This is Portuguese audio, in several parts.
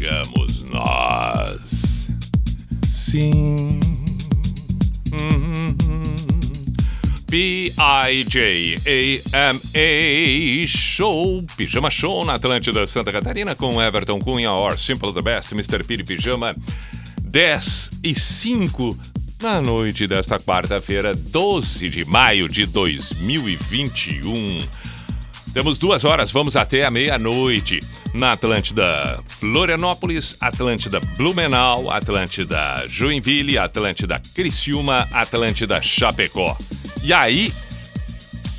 Chegamos nós. Sim. B-I-J-A-M-A Show, Pijama Show na Atlântida Santa Catarina com Everton Cunha, or Simple the Best, Mr. Piri Pijama, 10 e 5 na noite desta quarta-feira, 12 de maio de 2021. Temos duas horas, vamos até a meia-noite na Atlântida Florianópolis, Atlântida Blumenau, Atlântida Joinville, Atlântida Criciúma, Atlântida Chapecó. E aí,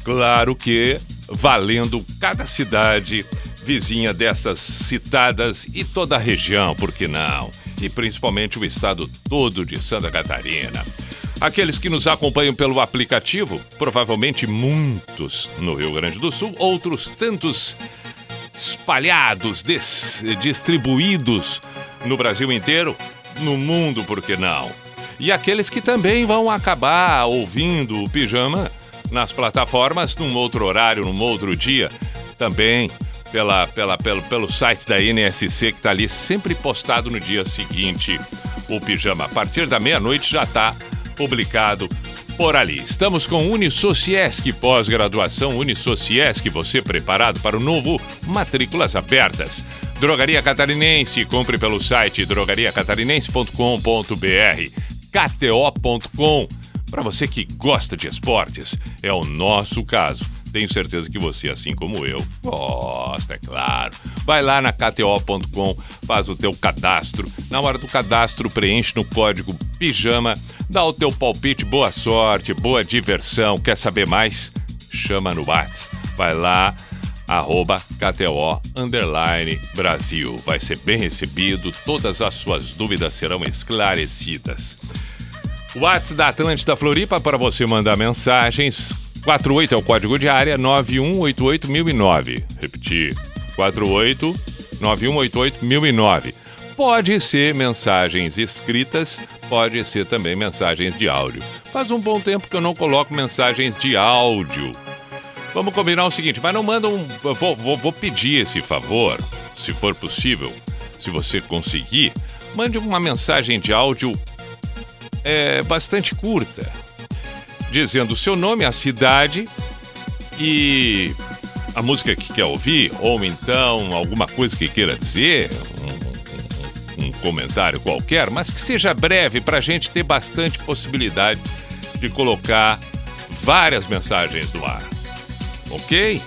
claro que valendo cada cidade vizinha dessas citadas e toda a região, por que não? E principalmente o estado todo de Santa Catarina. Aqueles que nos acompanham pelo aplicativo, provavelmente muitos no Rio Grande do Sul, outros tantos espalhados, distribuídos no Brasil inteiro, no mundo, por que não? E aqueles que também vão acabar ouvindo o pijama nas plataformas num outro horário, num outro dia, também pela, pela, pelo, pelo site da NSC que está ali sempre postado no dia seguinte o pijama. A partir da meia-noite já está publicado por ali. Estamos com Unisociesc, pós-graduação Unisociesc, você preparado para o novo Matrículas Abertas. Drogaria Catarinense, compre pelo site drogariacatarinense.com.br, kto.com. Para você que gosta de esportes, é o nosso caso. Tenho certeza que você, assim como eu, gosta, é claro. Vai lá na kto.com, faz o teu cadastro. Na hora do cadastro, preenche no código PIJAMA, dá o teu palpite, boa sorte, boa diversão. Quer saber mais? Chama no WhatsApp. Vai lá, arroba KTO underline Brasil. Vai ser bem recebido, todas as suas dúvidas serão esclarecidas. WhatsApp da Atlântida Floripa para você mandar mensagens 48 é o código de área 9188009. Repetir. 48 9188009. Pode ser mensagens escritas, pode ser também mensagens de áudio. Faz um bom tempo que eu não coloco mensagens de áudio. Vamos combinar o seguinte, mas não manda um. Vou, vou, vou pedir esse favor, se for possível, se você conseguir, mande uma mensagem de áudio é, bastante curta dizendo o seu nome, a cidade e a música que quer ouvir, ou então alguma coisa que queira dizer, um, um, comentário qualquer, mas que seja breve para a gente ter bastante possibilidade de colocar várias mensagens no ar. Ok?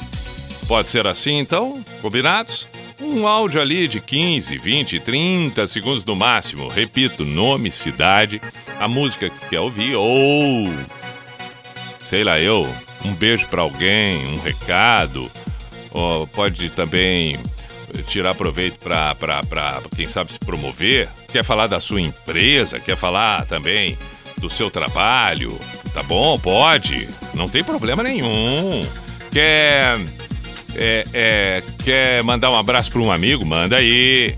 Pode ser assim então? Combinados? Um áudio ali de 15, 20, 30 segundos no máximo. Repito, nome, cidade, a música que quer ouvir ou sei lá eu, um beijo para alguém, um recado, ou pode também tirar proveito para, quem sabe, se promover, quer falar da sua empresa, quer falar também do seu trabalho, tá bom? Pode, não tem problema nenhum. Quer, é, é, quer mandar um abraço para um amigo? Manda aí.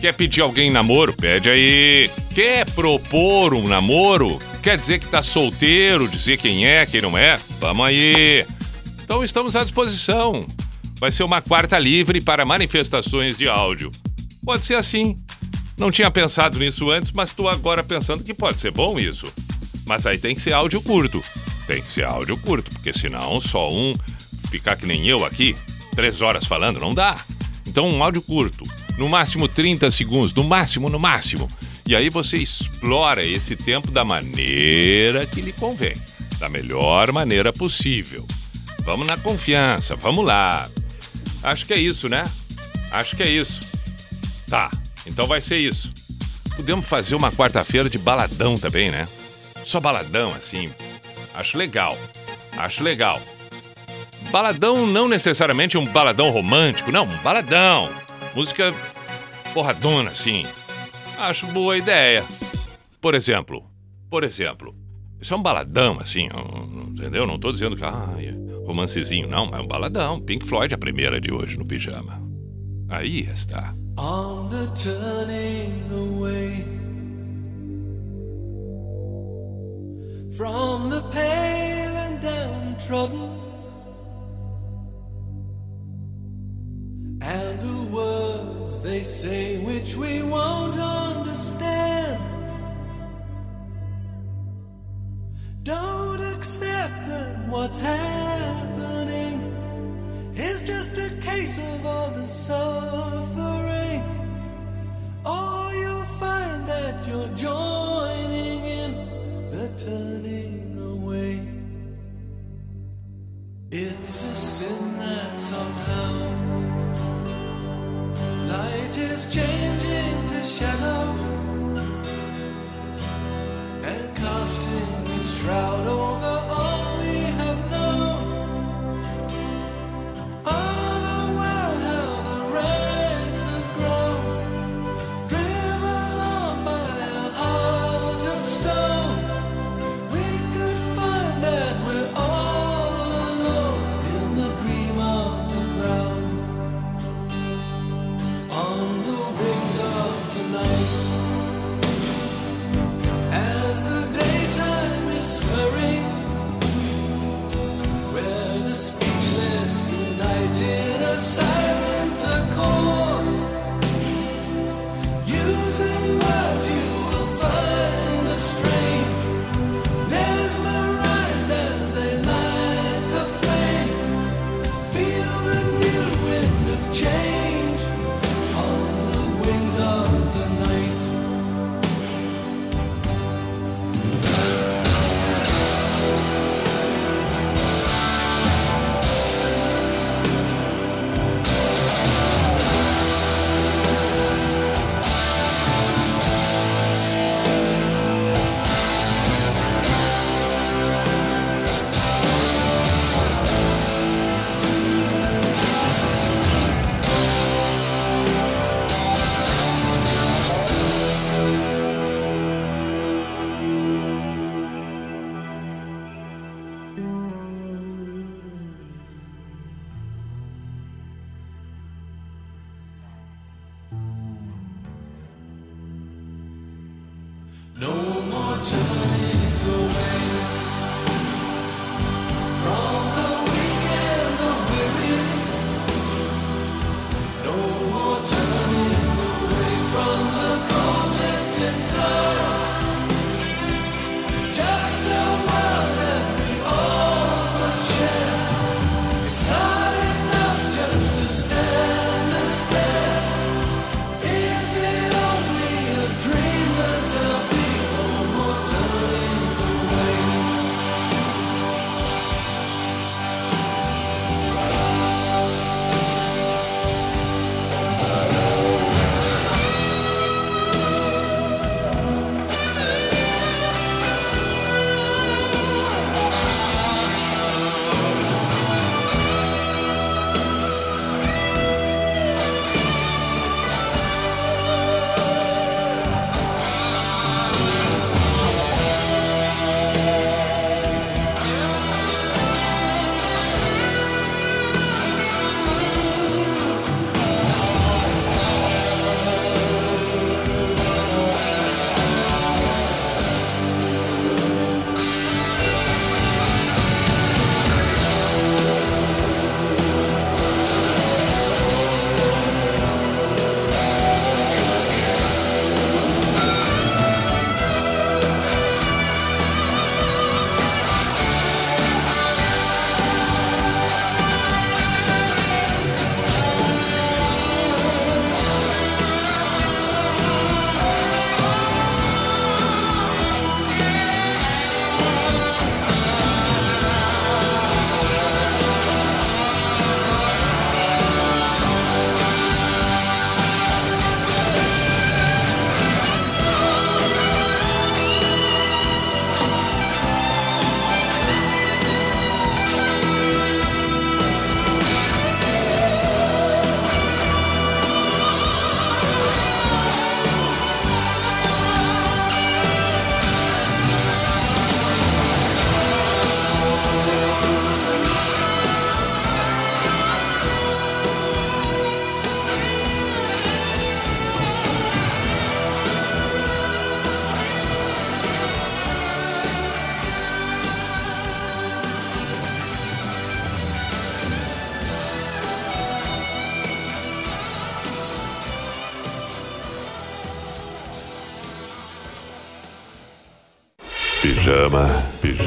Quer pedir alguém namoro? Pede aí. Quer propor um namoro? Quer dizer que tá solteiro, dizer quem é, quem não é? Vamos aí. Então estamos à disposição. Vai ser uma quarta livre para manifestações de áudio. Pode ser assim. Não tinha pensado nisso antes, mas estou agora pensando que pode ser bom isso. Mas aí tem que ser áudio curto. Tem que ser áudio curto, porque senão só um ficar que nem eu aqui, três horas falando, não dá. Então um áudio curto no máximo 30 segundos, no máximo, no máximo. E aí você explora esse tempo da maneira que lhe convém, da melhor maneira possível. Vamos na confiança, vamos lá. Acho que é isso, né? Acho que é isso. Tá, então vai ser isso. Podemos fazer uma quarta-feira de baladão também, né? Só baladão, assim. Acho legal. Acho legal. Baladão não necessariamente um baladão romântico, não, um baladão música porradona assim. Acho boa ideia. Por exemplo, por exemplo, isso é um baladão assim, entendeu? Não tô dizendo que ah, romancezinho, não, mas é um baladão. Pink Floyd, a primeira de hoje no pijama. Aí está. On the turning away from the pale and downtrodden and the words they say which we won't understand. Don't accept that what's happening is just a case of all the suffering. Or you'll find that you're joining in the turning away. It's a sin that somehow Light is changing to shadow and casting its shroud over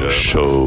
pijama, show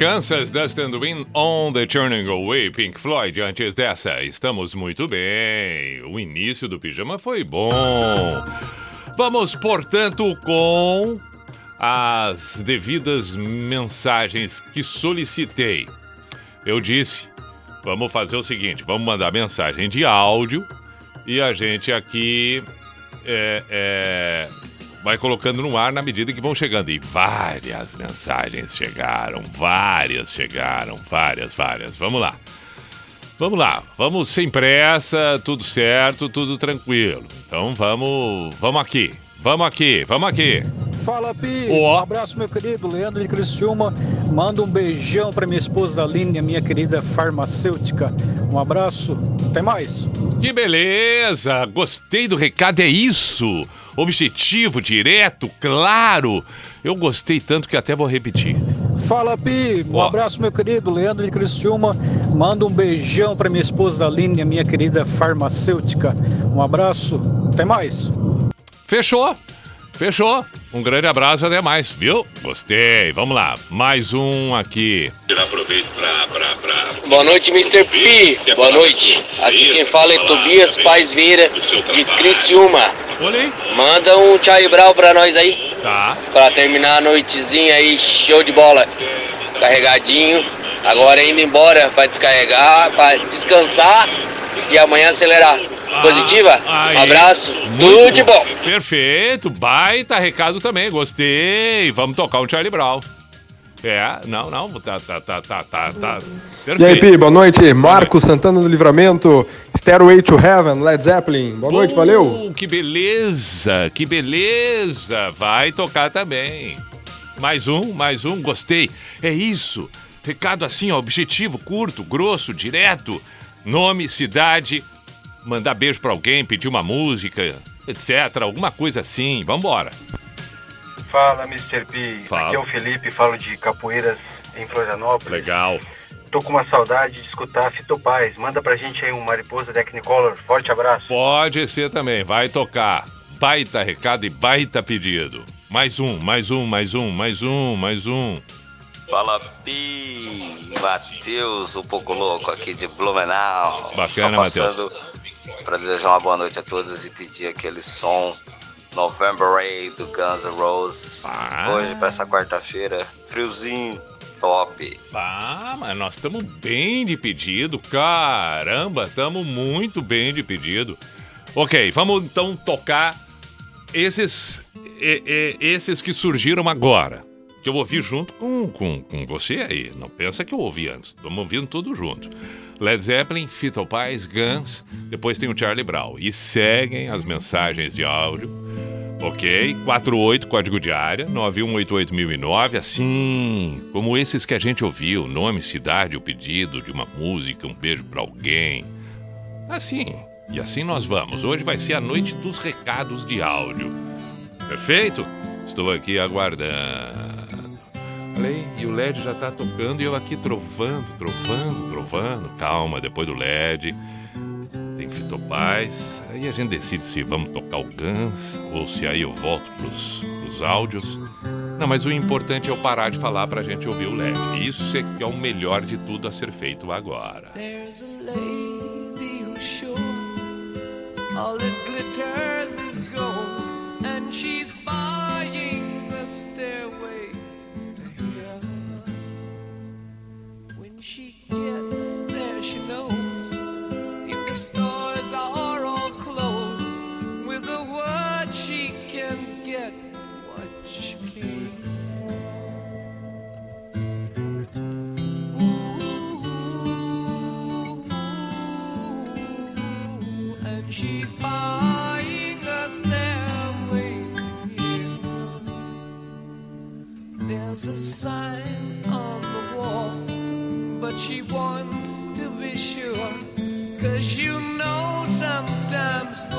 Kansas Dust and Wind on the Turning Away, Pink Floyd. Antes dessa, estamos muito bem. O início do pijama foi bom. Vamos, portanto, com as devidas mensagens que solicitei. Eu disse, vamos fazer o seguinte: vamos mandar mensagem de áudio e a gente aqui é, é, vai colocando no ar na medida que vão chegando. E várias mensagens chegaram, várias chegaram, várias, várias. Vamos lá. Vamos lá, vamos sem pressa, tudo certo, tudo tranquilo. Então vamos, vamos aqui, vamos aqui, vamos aqui. Fala, Pi. Ó. Um abraço, meu querido Leandro de Criciúma. Manda um beijão pra minha esposa Aline, minha querida farmacêutica. Um abraço. Até mais. Que beleza! Gostei do recado, é isso! Objetivo, direto, claro! Eu gostei tanto que até vou repetir. Fala, Pi. Um Ó. abraço, meu querido Leandro de Criciúma. Manda um beijão pra minha esposa Aline, minha querida farmacêutica. Um abraço. Até mais. Fechou! Fechou! Um grande abraço, até mais, viu? Gostei, vamos lá. Mais um aqui. Boa noite, Mr. P. Boa noite. Aqui quem fala é Tobias Paz Vieira, de Criciúma. Olha aí. Manda um Charlie Brown pra nós aí, Tá. pra terminar a noitezinha aí, show de bola. Carregadinho. Agora indo embora pra descarregar, pra descansar e amanhã acelerar. Positiva? Aí. Um abraço, Muito tudo de bom. Perfeito, baita recado também, gostei. Vamos tocar um Charlie Brown. É, não, não, tá, tá, tá, tá, tá, tá. E aí, Perfeito. Pi, boa noite. Marco Santana do Livramento, Stairway to Heaven, Led Zeppelin. Boa noite, valeu. Uh, que beleza, que beleza. Vai tocar também. Mais um, mais um, gostei. É isso. Recado assim, ó, objetivo, curto, grosso, direto. Nome, cidade, mandar beijo pra alguém, pedir uma música, etc. Alguma coisa assim. Vambora. Fala, Mr. P. Fala. Aqui é o Felipe, falo de Capoeiras, em Florianópolis. Legal. Tô com uma saudade de escutar Fito Paz. Manda pra gente aí um Mariposa Technicolor. Forte abraço. Pode ser também, vai tocar. Baita recado e baita pedido. Mais um, mais um, mais um, mais um, mais um. Fala Pi, Matheus, um pouco louco aqui de Blumenau. Bacana, passando para desejar uma boa noite a todos e pedir aquele som November Rain do Guns N' Roses. Ah. Hoje para essa quarta-feira, friozinho, top. Ah, mas nós estamos bem de pedido. Caramba, estamos muito bem de pedido. Ok, vamos então tocar esses, e- e- esses que surgiram agora. Que eu ouvi junto com, com, com você aí. Não pensa que eu ouvi antes. Estamos ouvindo tudo junto. Led Zeppelin, Fito Paz, Guns, depois tem o Charlie Brown. E seguem as mensagens de áudio. Ok? 48, código de área, 9188009, assim como esses que a gente ouviu, nome, cidade, o pedido de uma música, um beijo pra alguém. Assim, e assim nós vamos. Hoje vai ser a noite dos recados de áudio. Perfeito? Estou aqui aguardando. Falei, e o LED já tá tocando e eu aqui trovando, trovando, trovando. Calma, depois do LED tem Fito Paz. Aí a gente decide se vamos tocar o Guns ou se aí eu volto pros, pros áudios. Não, mas o importante é eu parar de falar pra gente ouvir o LED. Isso é que é o melhor de tudo a ser feito agora. There's a lady who's sure all it There's a sign on the wall, but she wants to be sure. Cause you know sometimes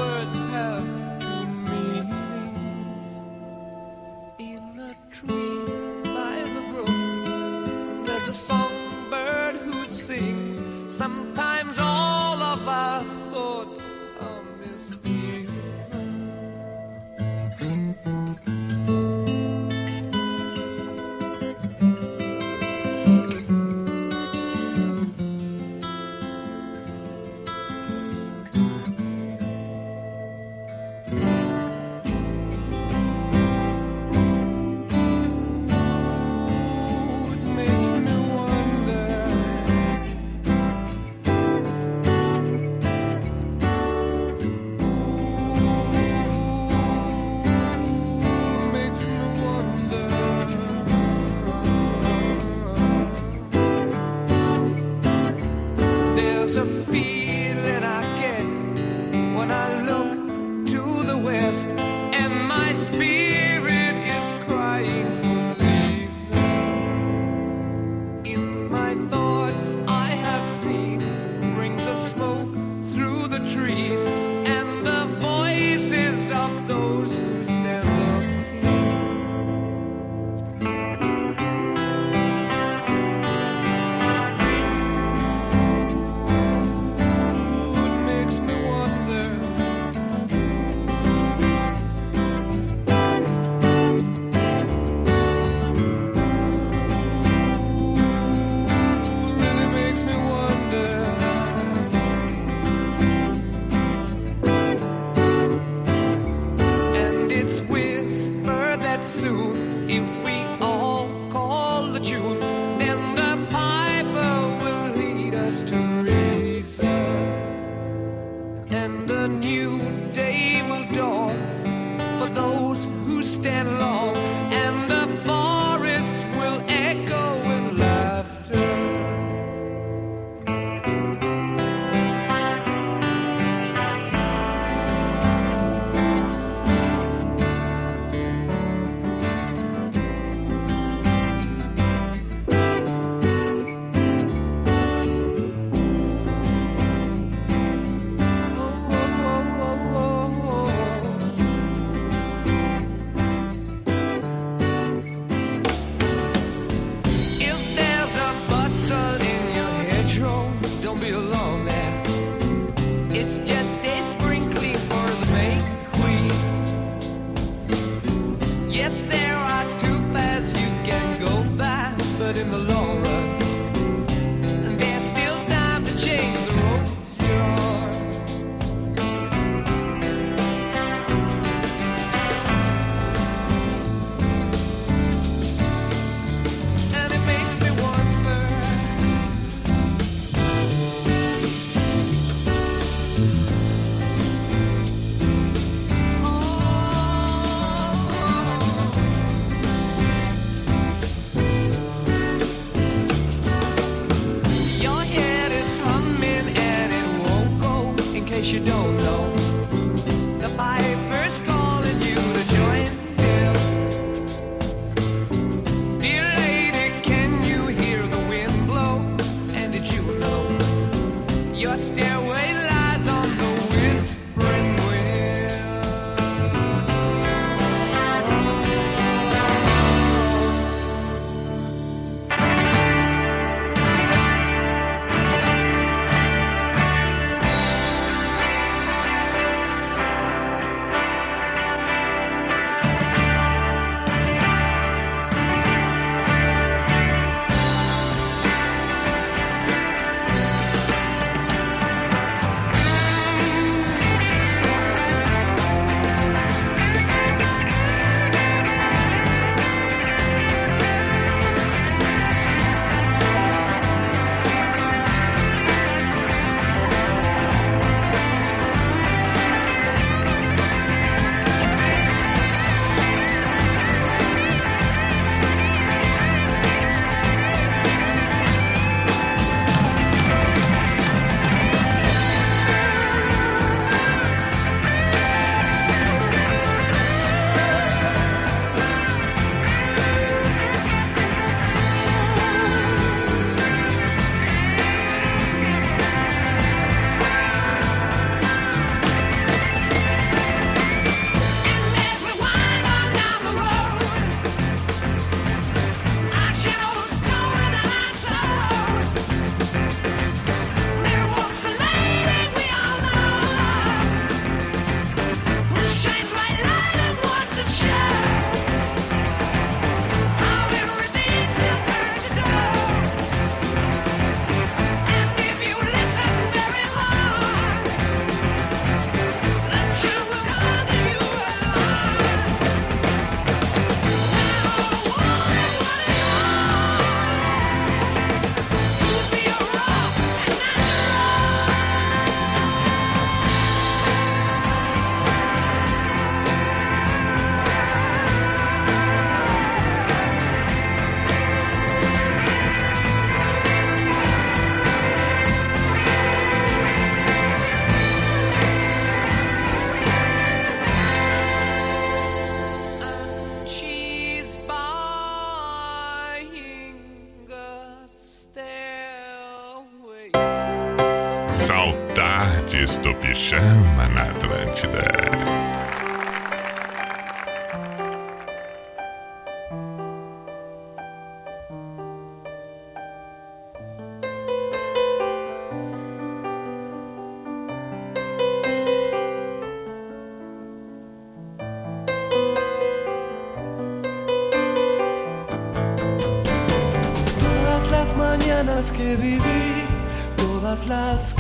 last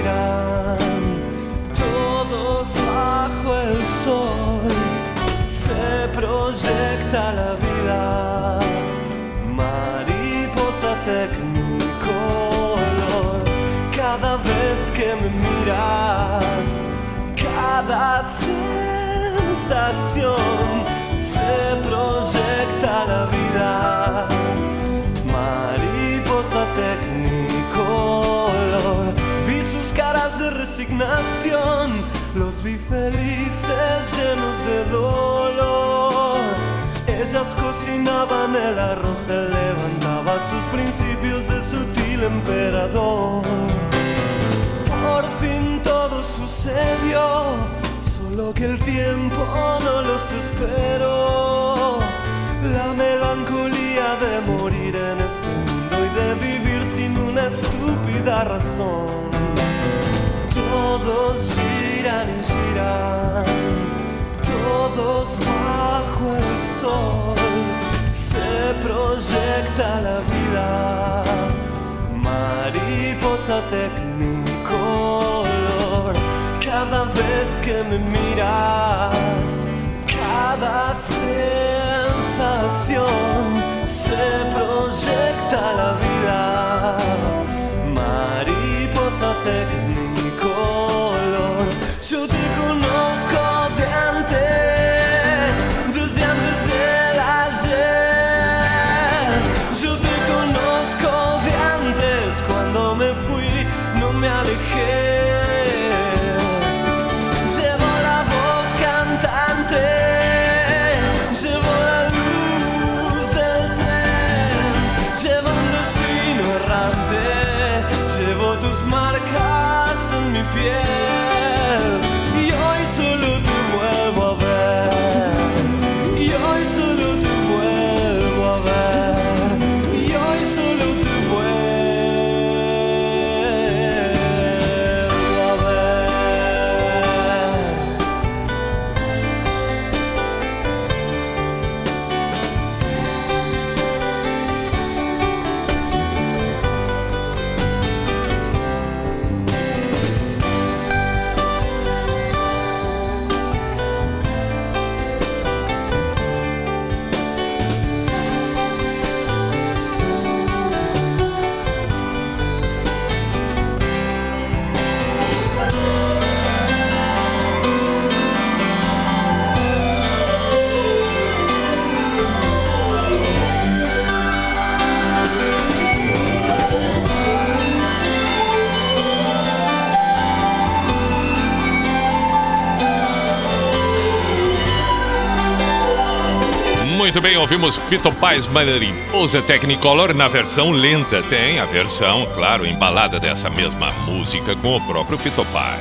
irán todos bajo el sol. Se proyecta la vida, mariposa tecnicolor. Cada vez que me miras, cada sensación se proyecta la vida, mariposa tecnicolor caras de resignación, los vi felices llenos de dolor. Ellas cocinaban el arroz, se levantaba sus principios de sutil emperador. Por fin todo sucedió, solo que el tiempo no los esperó. La melancolía de morir en este mundo y de vivir sin una estúpida razón. Todos giran y giran, todos bajo el sol. Se proyecta la vida, mariposa tecnicolor. Cada vez que me miras, cada sensación se proyecta la vida. Mariposa tecnicolor. Yo te conozco bem, ouvimos Fito Paz Mariposa Technicolor na versão lenta. Tem a versão, claro, embalada dessa mesma música com o próprio Fito Paz.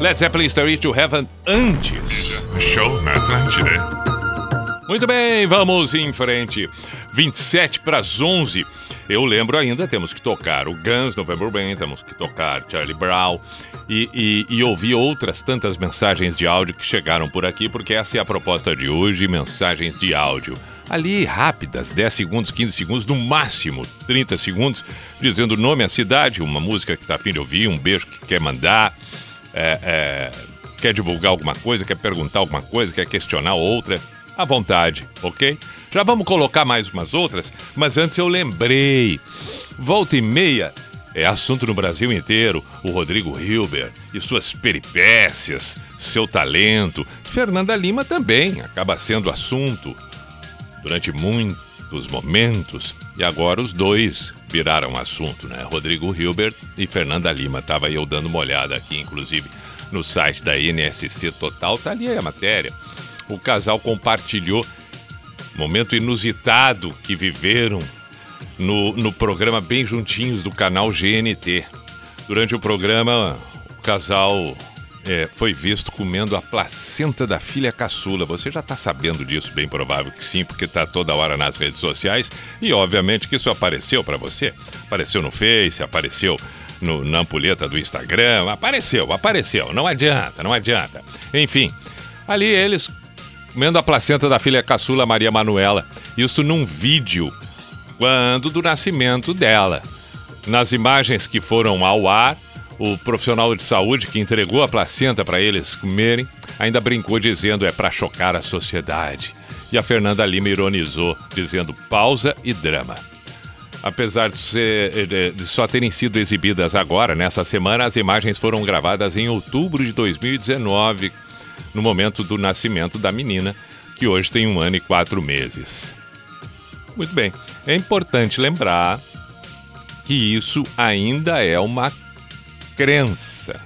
Led Zeppelin Story to Heaven antes. Show na Atlântida. Muito bem, vamos em frente. 27 para as 11. Eu lembro ainda, temos que tocar o Guns, November Rain, temos que tocar Charlie Brown e, e, e ouvir outras tantas mensagens de áudio que chegaram por aqui, porque essa é a proposta de hoje, mensagens de áudio. Ali, rápidas, 10 segundos, 15 segundos, no máximo 30 segundos, dizendo o nome, a cidade, uma música que está afim de ouvir, um beijo que quer mandar, é, é, quer divulgar alguma coisa, quer perguntar alguma coisa, quer questionar outra, à vontade, ok? Já vamos colocar mais umas outras, mas antes eu lembrei. Volta e meia é assunto no Brasil inteiro. O Rodrigo Hilber e suas peripécias, seu talento. Fernanda Lima também acaba sendo assunto durante muitos momentos. E agora os dois viraram assunto, né? Rodrigo Hilbert e Fernanda Lima. Tava eu dando uma olhada aqui, inclusive, no site da NSC Total. Tá ali a matéria. O casal compartilhou momento inusitado que viveram no, no programa Bem Juntinhos do canal GNT. Durante o programa, o casal é, foi visto comendo a placenta da filha caçula. Você já está sabendo disso, bem provável que sim, porque está toda hora nas redes sociais e obviamente que isso apareceu para você. Apareceu no Face, apareceu no, na ampulheta do Instagram, apareceu, apareceu. Não adianta, não adianta. Enfim, ali eles comendo a placenta da filha caçula Maria Manuela. Isso num vídeo quando do nascimento dela. Nas imagens que foram ao ar, o profissional de saúde que entregou a placenta para eles comerem ainda brincou dizendo é para chocar a sociedade. E a Fernanda Lima ironizou dizendo pausa e drama. Apesar de, ser, de, só terem sido exibidas agora, nessa semana, as imagens foram gravadas em outubro de 2019, no momento do nascimento da menina, que hoje tem um ano e quatro meses. Muito bem. É importante lembrar que isso ainda é uma crença.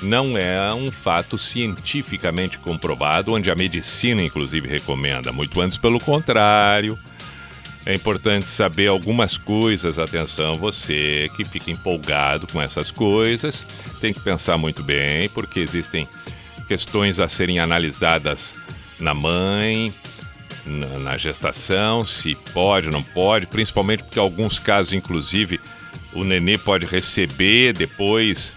Não é um fato cientificamente comprovado, onde a medicina, inclusive, recomenda. Muito antes, pelo contrário. É importante saber algumas coisas. Atenção, você que fica empolgado com essas coisas, tem que pensar muito bem, porque existem questões a serem analisadas na mãe, na, na gestação, se pode não pode, principalmente porque alguns casos, inclusive, o nenê pode receber depois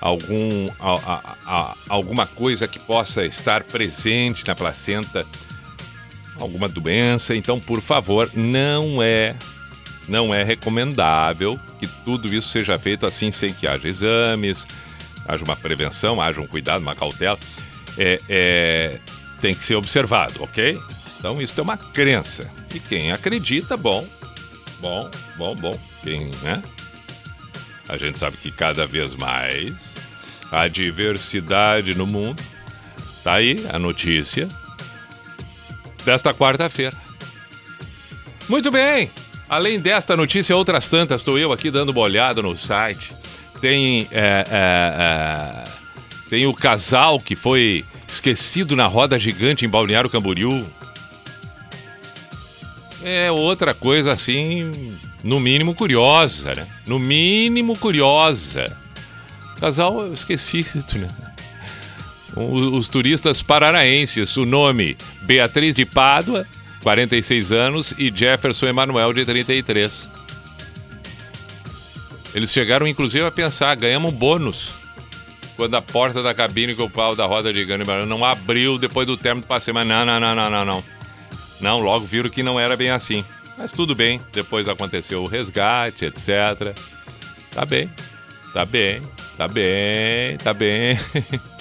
algum, a- a- a- alguma coisa que possa estar presente na placenta, alguma doença. Então, por favor, não é não é recomendável que tudo isso seja feito assim sem que haja exames, haja uma prevenção, haja um cuidado, uma cautela. É, é, tem que ser observado, ok? Então isso é uma crença. E quem acredita, bom, bom, bom, bom. Quem, né? A gente sabe que cada vez mais a diversidade no mundo. Tá aí a notícia desta quarta-feira. Muito bem. Além desta notícia, outras tantas, estou eu aqui dando uma olhada no site. Tem, é, é, é, tem o casal que foi esquecido na roda gigante em Balneário Camboriú. É outra coisa assim, no mínimo curiosa, né? No mínimo curiosa. Casal esquecido, né? O- Os turistas paranaenses, o nome Beatriz de Pádua, 46 anos, e Jefferson Emanuel, de 33. Eles chegaram inclusive a pensar, ganhamos um bônus. Quando a porta da cabine com o pau da roda de Emanuel não abriu depois do término do passeio, mas não, não, não, não, não, não. Não, logo viram que não era bem assim. Mas tudo bem, depois aconteceu o resgate, etc. Tá bem, tá bem, tá bem, tá bem.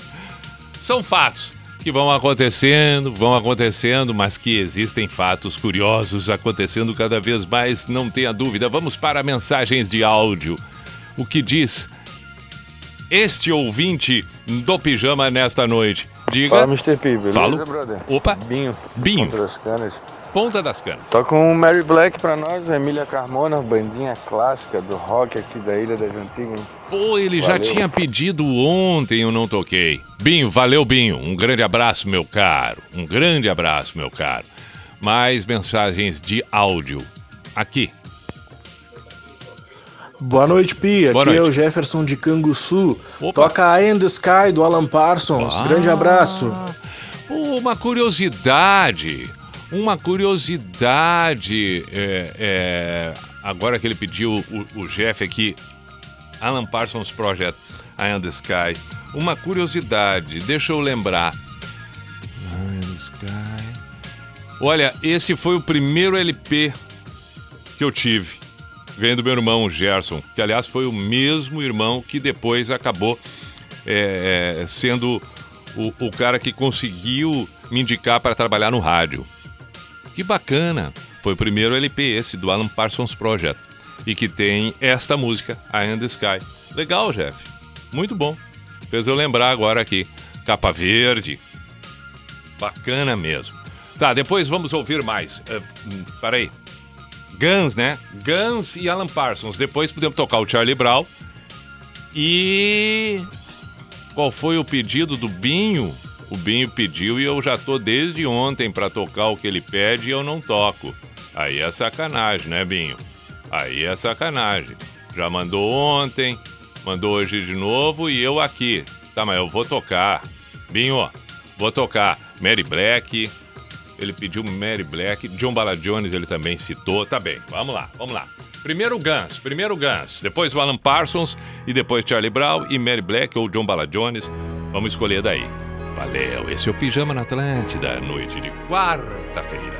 São fatos que vão acontecendo, vão acontecendo, mas que existem fatos curiosos acontecendo cada vez mais, não tenha dúvida. Vamos para mensagens de áudio. O que diz este ouvinte do pijama nesta noite? Diga. Fala, Mr. P, beleza, Falo. brother? Opa. Binho. Binho. Canas. Ponta das Canas. Toca um Mary Black pra nós, Emília Carmona, bandinha clássica do rock aqui da Ilha das Antigas. Pô, ele já Valeu. tinha pedido ontem, eu não toquei. Binho, valeu, Binho. Um grande abraço, meu caro. Um grande abraço, meu caro. Mais mensagens de áudio. Aqui. Boa noite, Pia. Boa Aqui é noite. o Jefferson de Canguçu. Opa. Toca I in the Sky do Alan Parsons. Ah. Grande abraço. Uma curiosidade. Uma curiosidade. é, é, agora que ele pediu o, o Jeff aqui, Alan Parsons Project, I Am the Sky. Uma curiosidade, deixa eu lembrar. I Am the Sky. Olha, esse foi o primeiro LP que eu tive. Ganhei do meu irmão, Gerson, que aliás foi o mesmo irmão que depois acabou é, é, sendo o, o cara que conseguiu me indicar para trabalhar no rádio. Que bacana! Foi o primeiro LP esse do Alan Parsons Project e que tem esta música, I Am the Sky. Legal, Jeff. Muito bom. Fez eu lembrar agora aqui. Capa verde. Bacana mesmo. Tá, depois vamos ouvir mais. Uh, peraí. Guns, né? Guns e Alan Parsons. Depois podemos tocar o Charlie Brown. E qual foi o pedido do Binho? O Binho pediu e eu já tô desde ontem para tocar o que ele pede e eu não toco. Aí é sacanagem, né, Binho? Aí é sacanagem. Já mandou ontem, mandou hoje de novo e eu aqui. Tá, mas eu vou tocar. Binho, vou tocar Mary Black. Ele pediu Mary Black. John Bala Jones ele também citou. Tá bem, vamos lá, vamos lá. Primeiro Guns, primeiro Guns, depois o Alan Parsons e depois Charlie Brown e Mary Black ou John Bala Jones. Vamos escolher daí. Valeu, esse é o Pijama na Atlântida, noite de quarta-feira.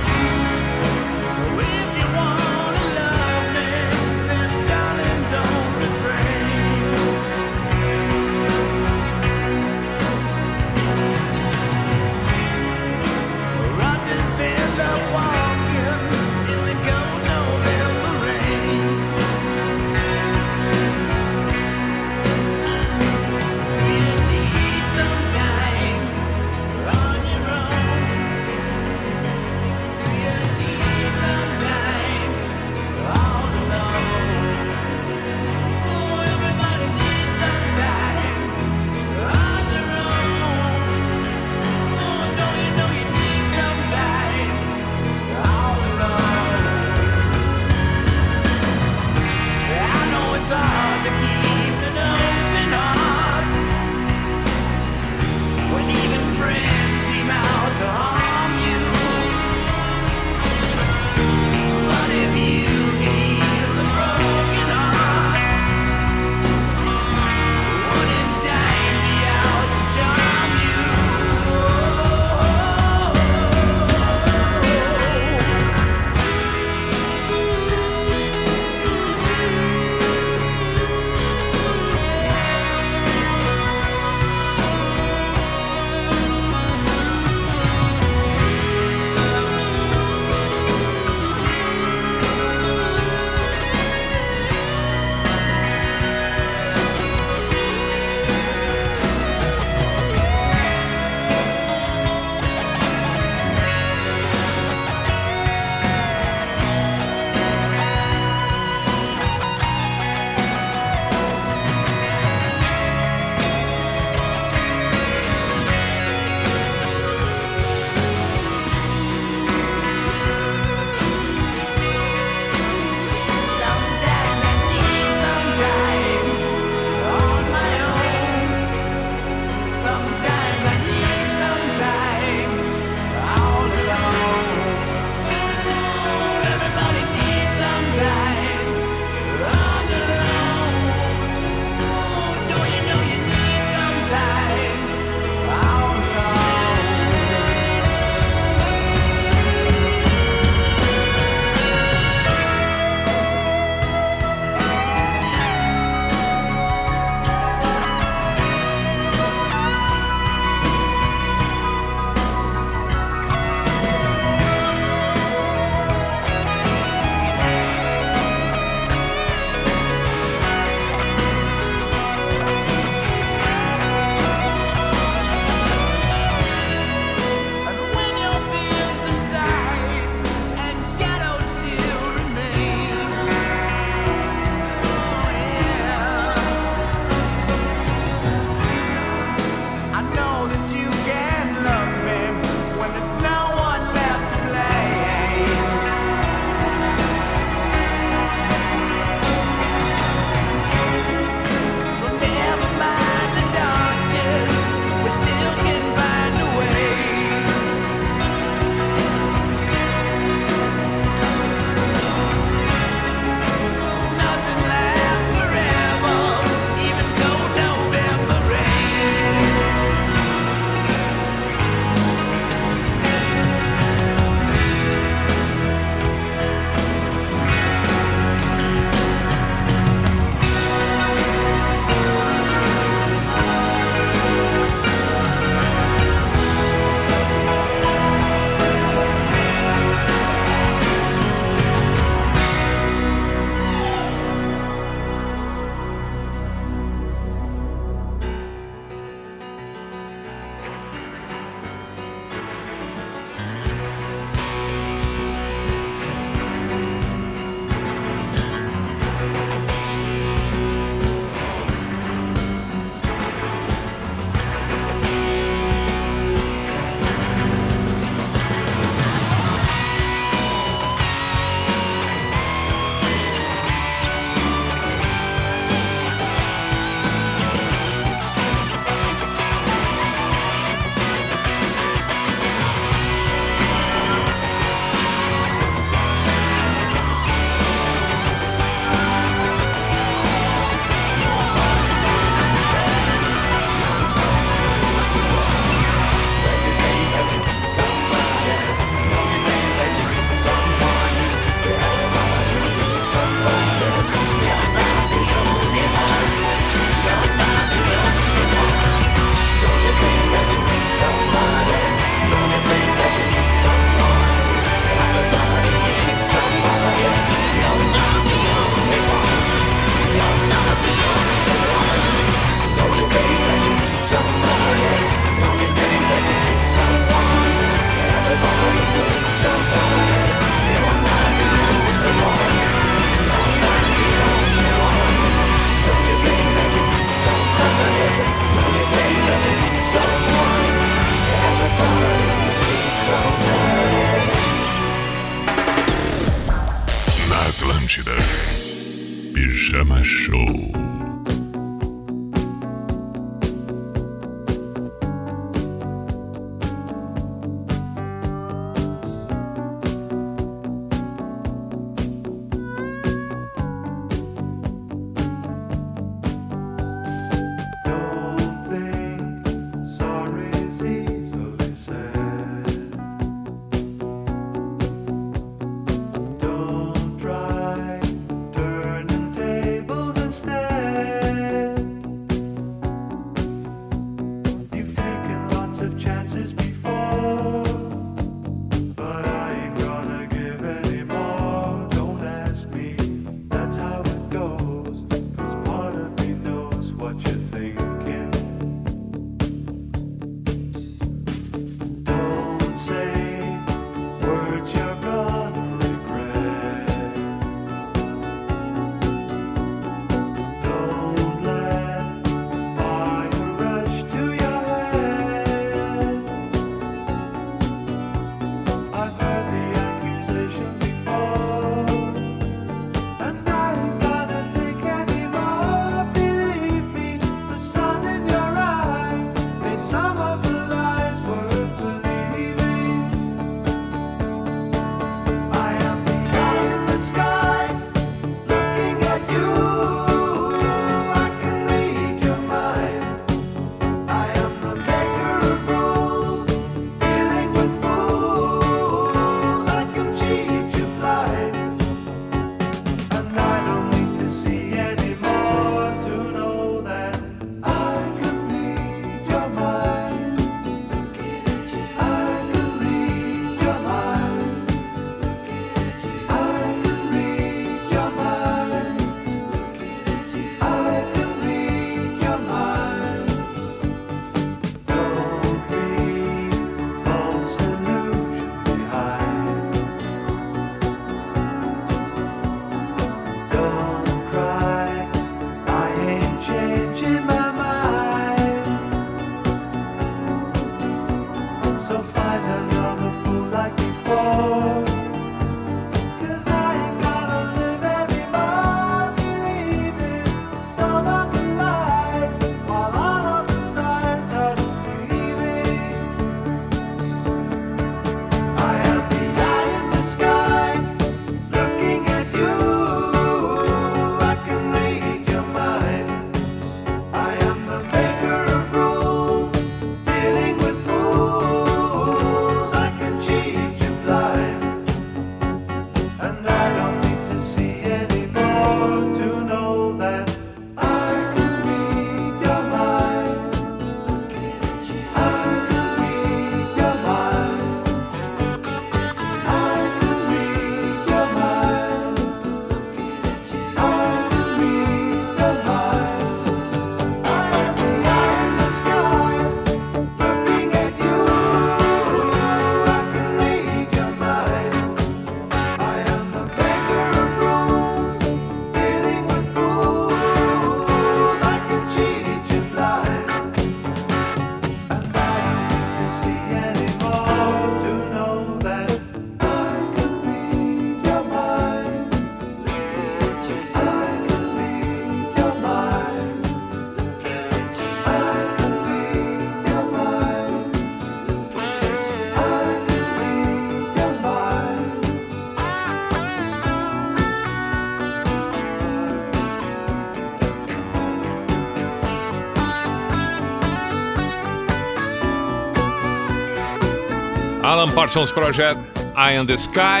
Alan Parsons Project, Eye in the Sky,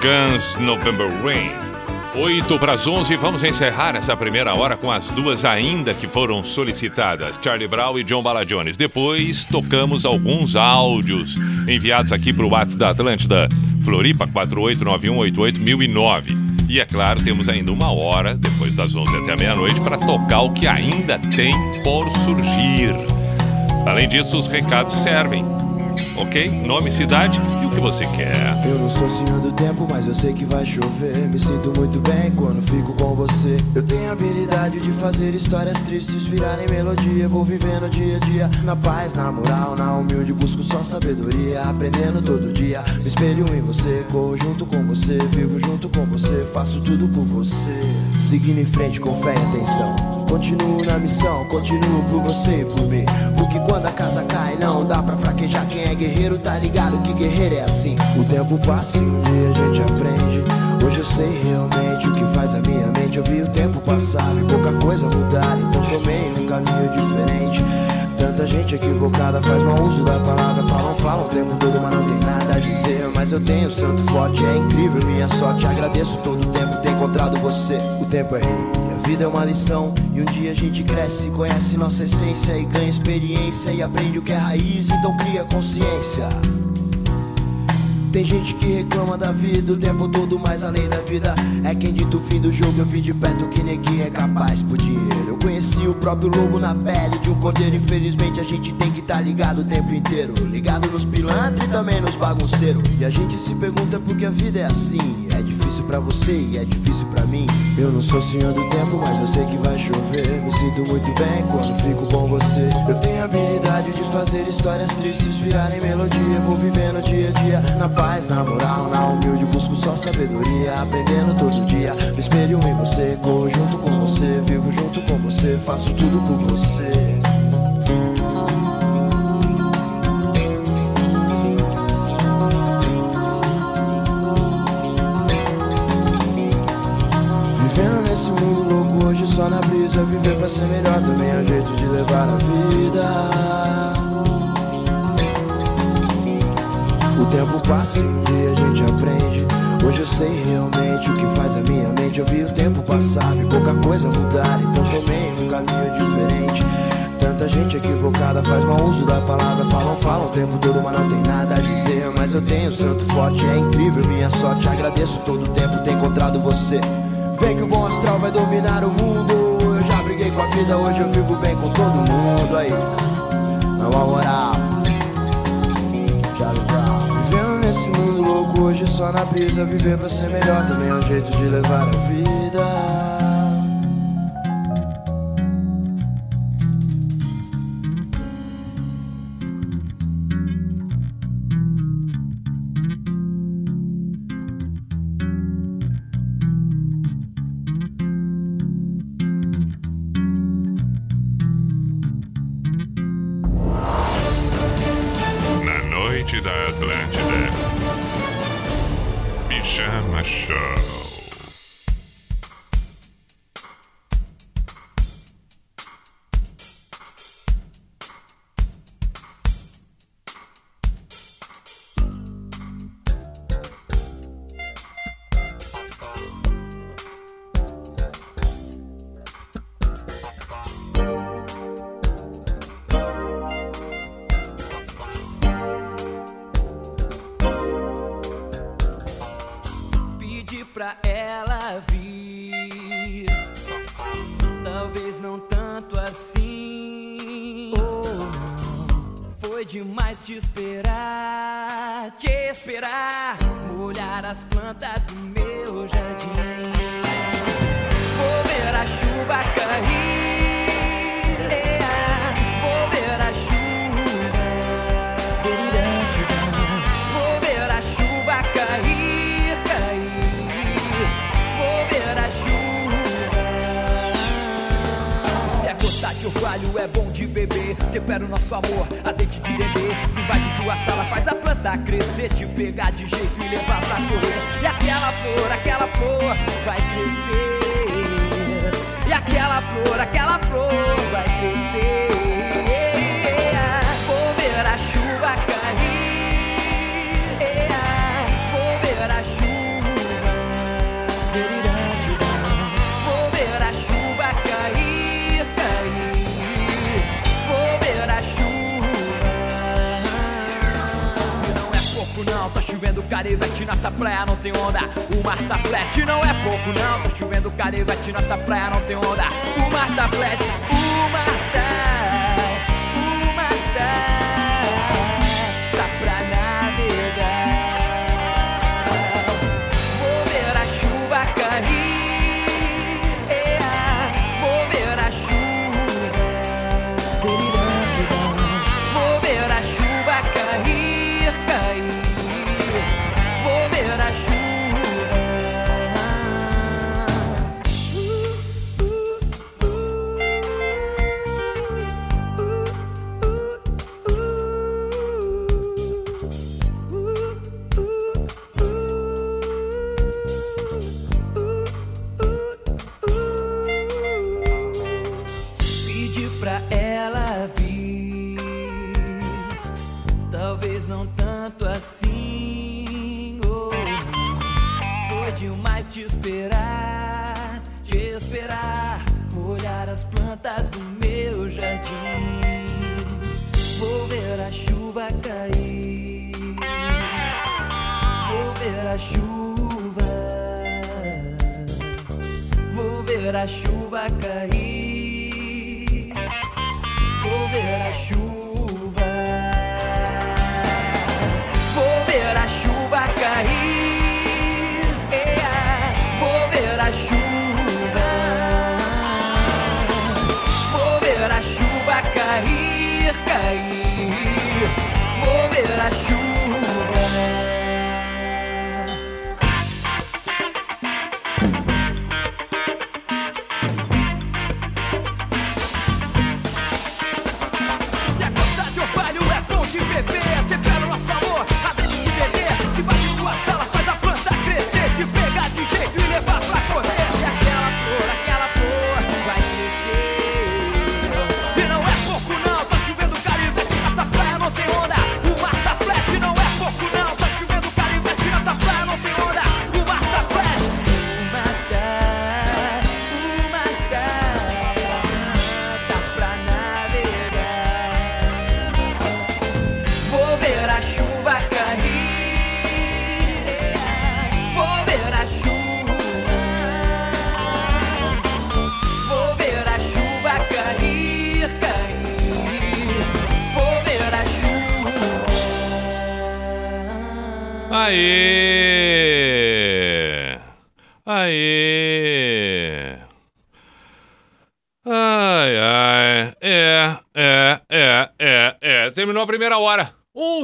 Guns November Rain. 8 para as 11, vamos encerrar essa primeira hora com as duas ainda que foram solicitadas, Charlie Brown e John Bala Jones. Depois tocamos alguns áudios enviados aqui para o WhatsApp da Atlântida, Floripa 489188009. E é claro, temos ainda uma hora, depois das 11 até meia-noite, para tocar o que ainda tem por surgir. Além disso, os recados servem ok? Nome, cidade e o que você quer. Eu não sou senhor do tempo, mas eu sei que vai chover. Me sinto muito bem quando fico com você. Eu tenho a habilidade de fazer histórias tristes virarem melodia. Vou vivendo dia a dia, na paz, na moral, na humilde. Busco só sabedoria, aprendendo todo dia. Me espelho em você, corro junto com você, vivo junto com você, faço tudo por você. Seguindo em frente com fé e atenção. Continuo na missão, continuo por você e por mim. Porque quando a casa cai, não dá pra fraquejar. Quem é guerreiro tá ligado que guerreiro é assim. O tempo passa e a gente aprende. Hoje eu sei realmente o que faz a minha mente. Eu vi o tempo passar e pouca coisa mudar. Então tomei um caminho diferente. Tanta gente equivocada faz mau uso da palavra. Falam, falam o tempo todo, mas não tem nada a dizer. Mas eu tenho santo forte, é incrível minha sorte. Agradeço todo o tempo ter encontrado você. O tempo é rei. Vida é uma lição e um dia a gente cresce, conhece nossa essência e ganha experiência e aprende o que é raiz, então cria consciência. Tem gente que reclama da vida o tempo todo, mas além da vida é quem dita o fim do jogo. Eu vi de perto que neguinho é capaz por dinheiro. Eu conheci o próprio lobo na pele de um cordeiro. Infelizmente a gente tem que estar tá ligado o tempo inteiro. Ligado nos pilantras e também nos bagunceiros. E a gente se pergunta por que a vida é assim. É difícil pra você e é difícil pra mim. Eu não sou senhor do tempo, mas eu sei que vai chover. Me sinto muito bem quando fico com você. Eu tenho habilidade de fazer histórias tristes virarem melodia. Vou vivendo dia a dia na paz, na moral, na humilde. Busco só sabedoria, aprendendo todo dia. Me espelho em você, corro junto com você. Vivo junto com você, faço tudo por você. Ser melhor também é um jeito de levar a vida. O tempo passa e a gente aprende. Hoje eu sei realmente o que faz a minha mente. Eu vi o tempo passar, vi pouca coisa mudar Então tomei um caminho diferente. Tanta gente equivocada faz mau uso da palavra. Falam, falam o tempo todo, mas não tem nada a dizer. Mas eu tenho santo forte, é incrível minha sorte. Agradeço todo o tempo ter encontrado você. Vem que o bom astral vai dominar o mundo com a vida, hoje eu vivo bem com todo mundo aí. Na moral Charlie Brown. Vivendo nesse mundo louco hoje só na brisa Viver pra ser melhor também é um jeito de levar a vida flor, aquela flor vai crescer. E aquela flor, aquela flor vai crescer. Carivete nessa praia, não tem onda. O mar tá flat, não é pouco não, tá chovendo carivete nessa praia, não tem onda. O mar tá flat,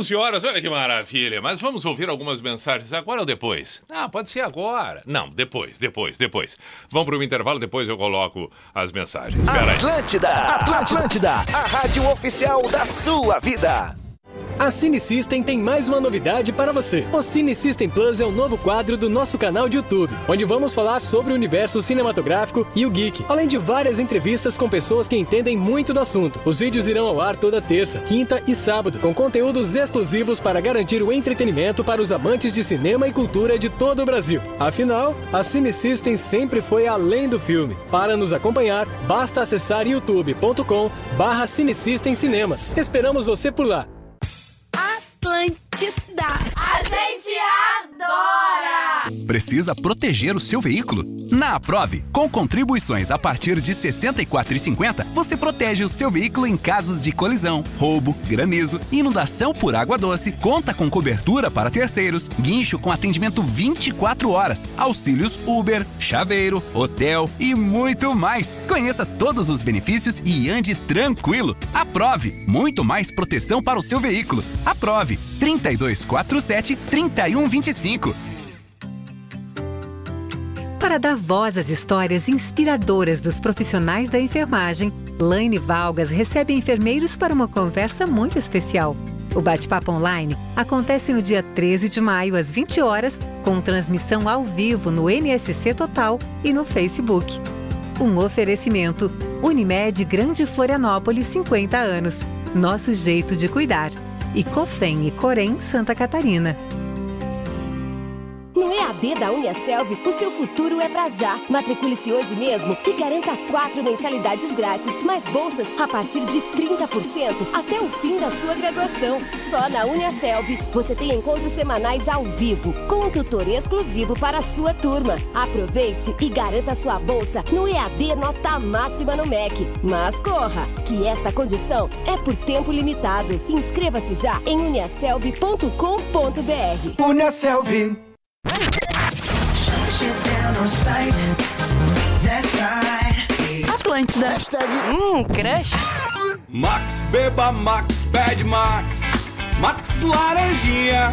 11 horas, olha que maravilha. Mas vamos ouvir algumas mensagens agora ou depois? Ah, pode ser agora. Não, depois, depois, depois. Vamos para o intervalo, depois eu coloco as mensagens. Atlântida, Atlântida, a rádio oficial da sua vida. A Cine System tem mais uma novidade para você. O Cine System Plus é o novo quadro do nosso canal de YouTube, onde vamos falar sobre o universo cinematográfico e o geek, além de várias entrevistas com pessoas que entendem muito do assunto. Os vídeos irão ao ar toda terça, quinta e sábado, com conteúdos exclusivos para garantir o entretenimento para os amantes de cinema e cultura de todo o Brasil. Afinal, a Cine System sempre foi além do filme. Para nos acompanhar, basta acessar youtube.com/barra Cinesystem Cinemas. Esperamos você por lá. Atlântida. A gente adora! Precisa proteger o seu veículo? Na Aprove, com contribuições a partir de R$ 64,50, você protege o seu veículo em casos de colisão, roubo, granizo, inundação por água doce, conta com cobertura para terceiros, guincho com atendimento 24 horas, auxílios Uber, chaveiro, hotel e muito mais. Conheça todos os benefícios e ande tranquilo. Aprove, muito mais proteção para o seu veículo. Aprove, 3247 3125. Para dar voz às histórias inspiradoras dos profissionais da enfermagem, Laine Valgas recebe enfermeiros para uma conversa muito especial. O bate-papo online acontece no dia 13 de maio, às 20 horas, com transmissão ao vivo no NSC Total e no Facebook. Um oferecimento: Unimed Grande Florianópolis 50 anos. Nosso jeito de cuidar. E Cofem e Corém Santa Catarina. No EAD da Uniaselv, o seu futuro é pra já. Matricule-se hoje mesmo e garanta quatro mensalidades grátis, mais bolsas a partir de 30% até o fim da sua graduação. Só na Uniaselv você tem encontros semanais ao vivo, com um tutor exclusivo para a sua turma. Aproveite e garanta sua bolsa no EAD Nota Máxima no MEC. Mas corra, que esta condição é por tempo limitado. Inscreva-se já em uniaselv.com.br. Uniaselv. Atlântida. Hum, crush. Max Beba Max Pede Max. Max Laranjinha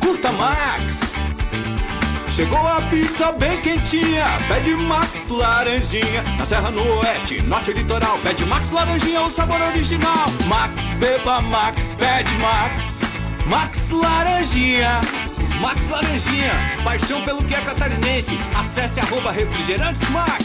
Curta Max. Chegou a pizza bem quentinha Pede Max Laranjinha. Na Serra no Oeste, Norte Litoral Pede Max Laranjinha, o sabor original. Max Beba Max Pede Max Max Laranjinha. Max Laranjinha Paixão pelo que é catarinense. Acesse arroba refrigerantes Max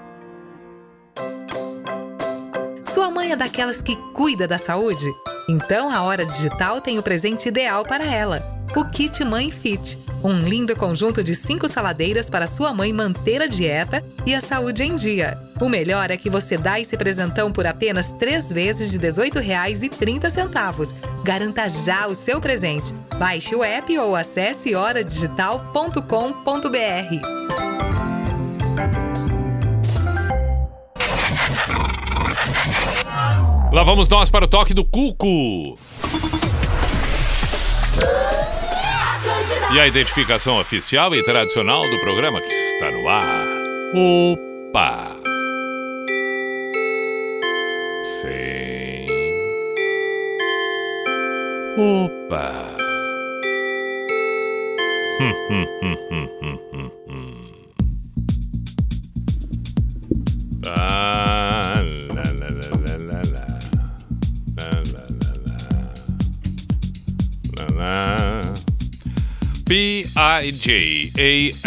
Sua mãe é daquelas que cuida da saúde? Então a Hora Digital tem o presente ideal para ela. O Kit Mãe Fit, um lindo conjunto de cinco saladeiras para sua mãe manter a dieta e a saúde em dia. O melhor é que você dá esse presentão por apenas três vezes de R$ 18,30. Garanta já o seu presente. Baixe o app ou acesse horadigital.com.br. Lá vamos nós para o toque do Cuco. E a identificação oficial e tradicional do programa que está no ar. Opa! Sim. Opa! Hum, hum, hum, hum, hum, hum, P-I-J-A-M-A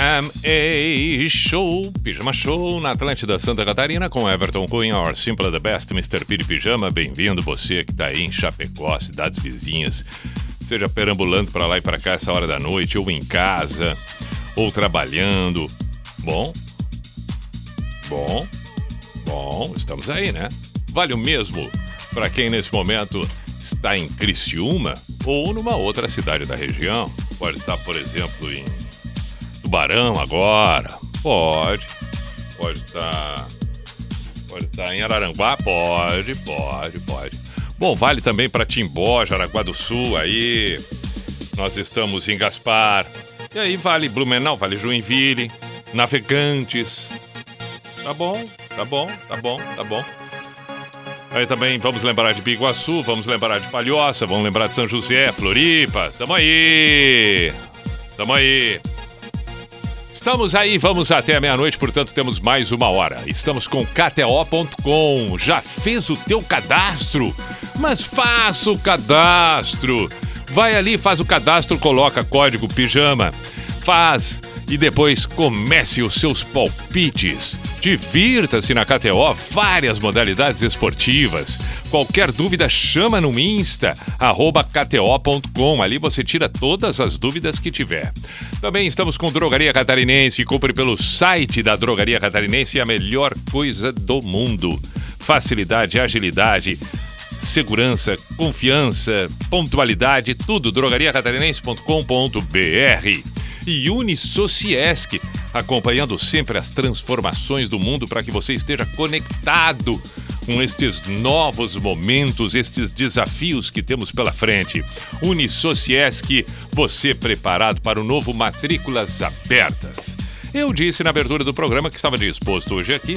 Show, Pijama Show na Atlântida Santa Catarina com Everton Cunha, Our Simple the Best, Mr. Piri Pijama. Bem-vindo você que está aí em Chapecó, cidades vizinhas, seja perambulando para lá e para cá essa hora da noite, ou em casa, ou trabalhando. Bom, bom, bom, estamos aí, né? Vale o mesmo para quem nesse momento está em Criciúma ou numa outra cidade da região. Pode estar, por exemplo, em Tubarão agora. Pode. Pode estar. Pode estar em Araranguá? Pode, pode, pode. Bom, vale também para Timbó, Jaraguá do Sul, aí. Nós estamos em Gaspar. E aí vale Blumenau, vale Joinville, Navegantes. Tá bom, tá bom, tá bom, tá bom. Aí também vamos lembrar de Biguaçu, vamos lembrar de Palhoça, vamos lembrar de São José, Floripa. Tamo aí! Tamo aí! Estamos aí, vamos até a meia-noite, portanto temos mais uma hora. Estamos com KTO.com. Já fez o teu cadastro? Mas faça o cadastro! Vai ali, faz o cadastro, coloca código pijama. Faz e depois comece os seus palpites. Divirta-se na KTO, várias modalidades esportivas. Qualquer dúvida, chama no Insta, kto.com. Ali você tira todas as dúvidas que tiver. Também estamos com Drogaria Catarinense. Compre pelo site da Drogaria Catarinense, a melhor coisa do mundo. Facilidade, agilidade, segurança, confiança, pontualidade, tudo. drogariacatarinense.com.br e Unisociesc, acompanhando sempre as transformações do mundo para que você esteja conectado com estes novos momentos, estes desafios que temos pela frente. Unisociesc, você preparado para o novo Matrículas Abertas. Eu disse na abertura do programa que estava disposto hoje aqui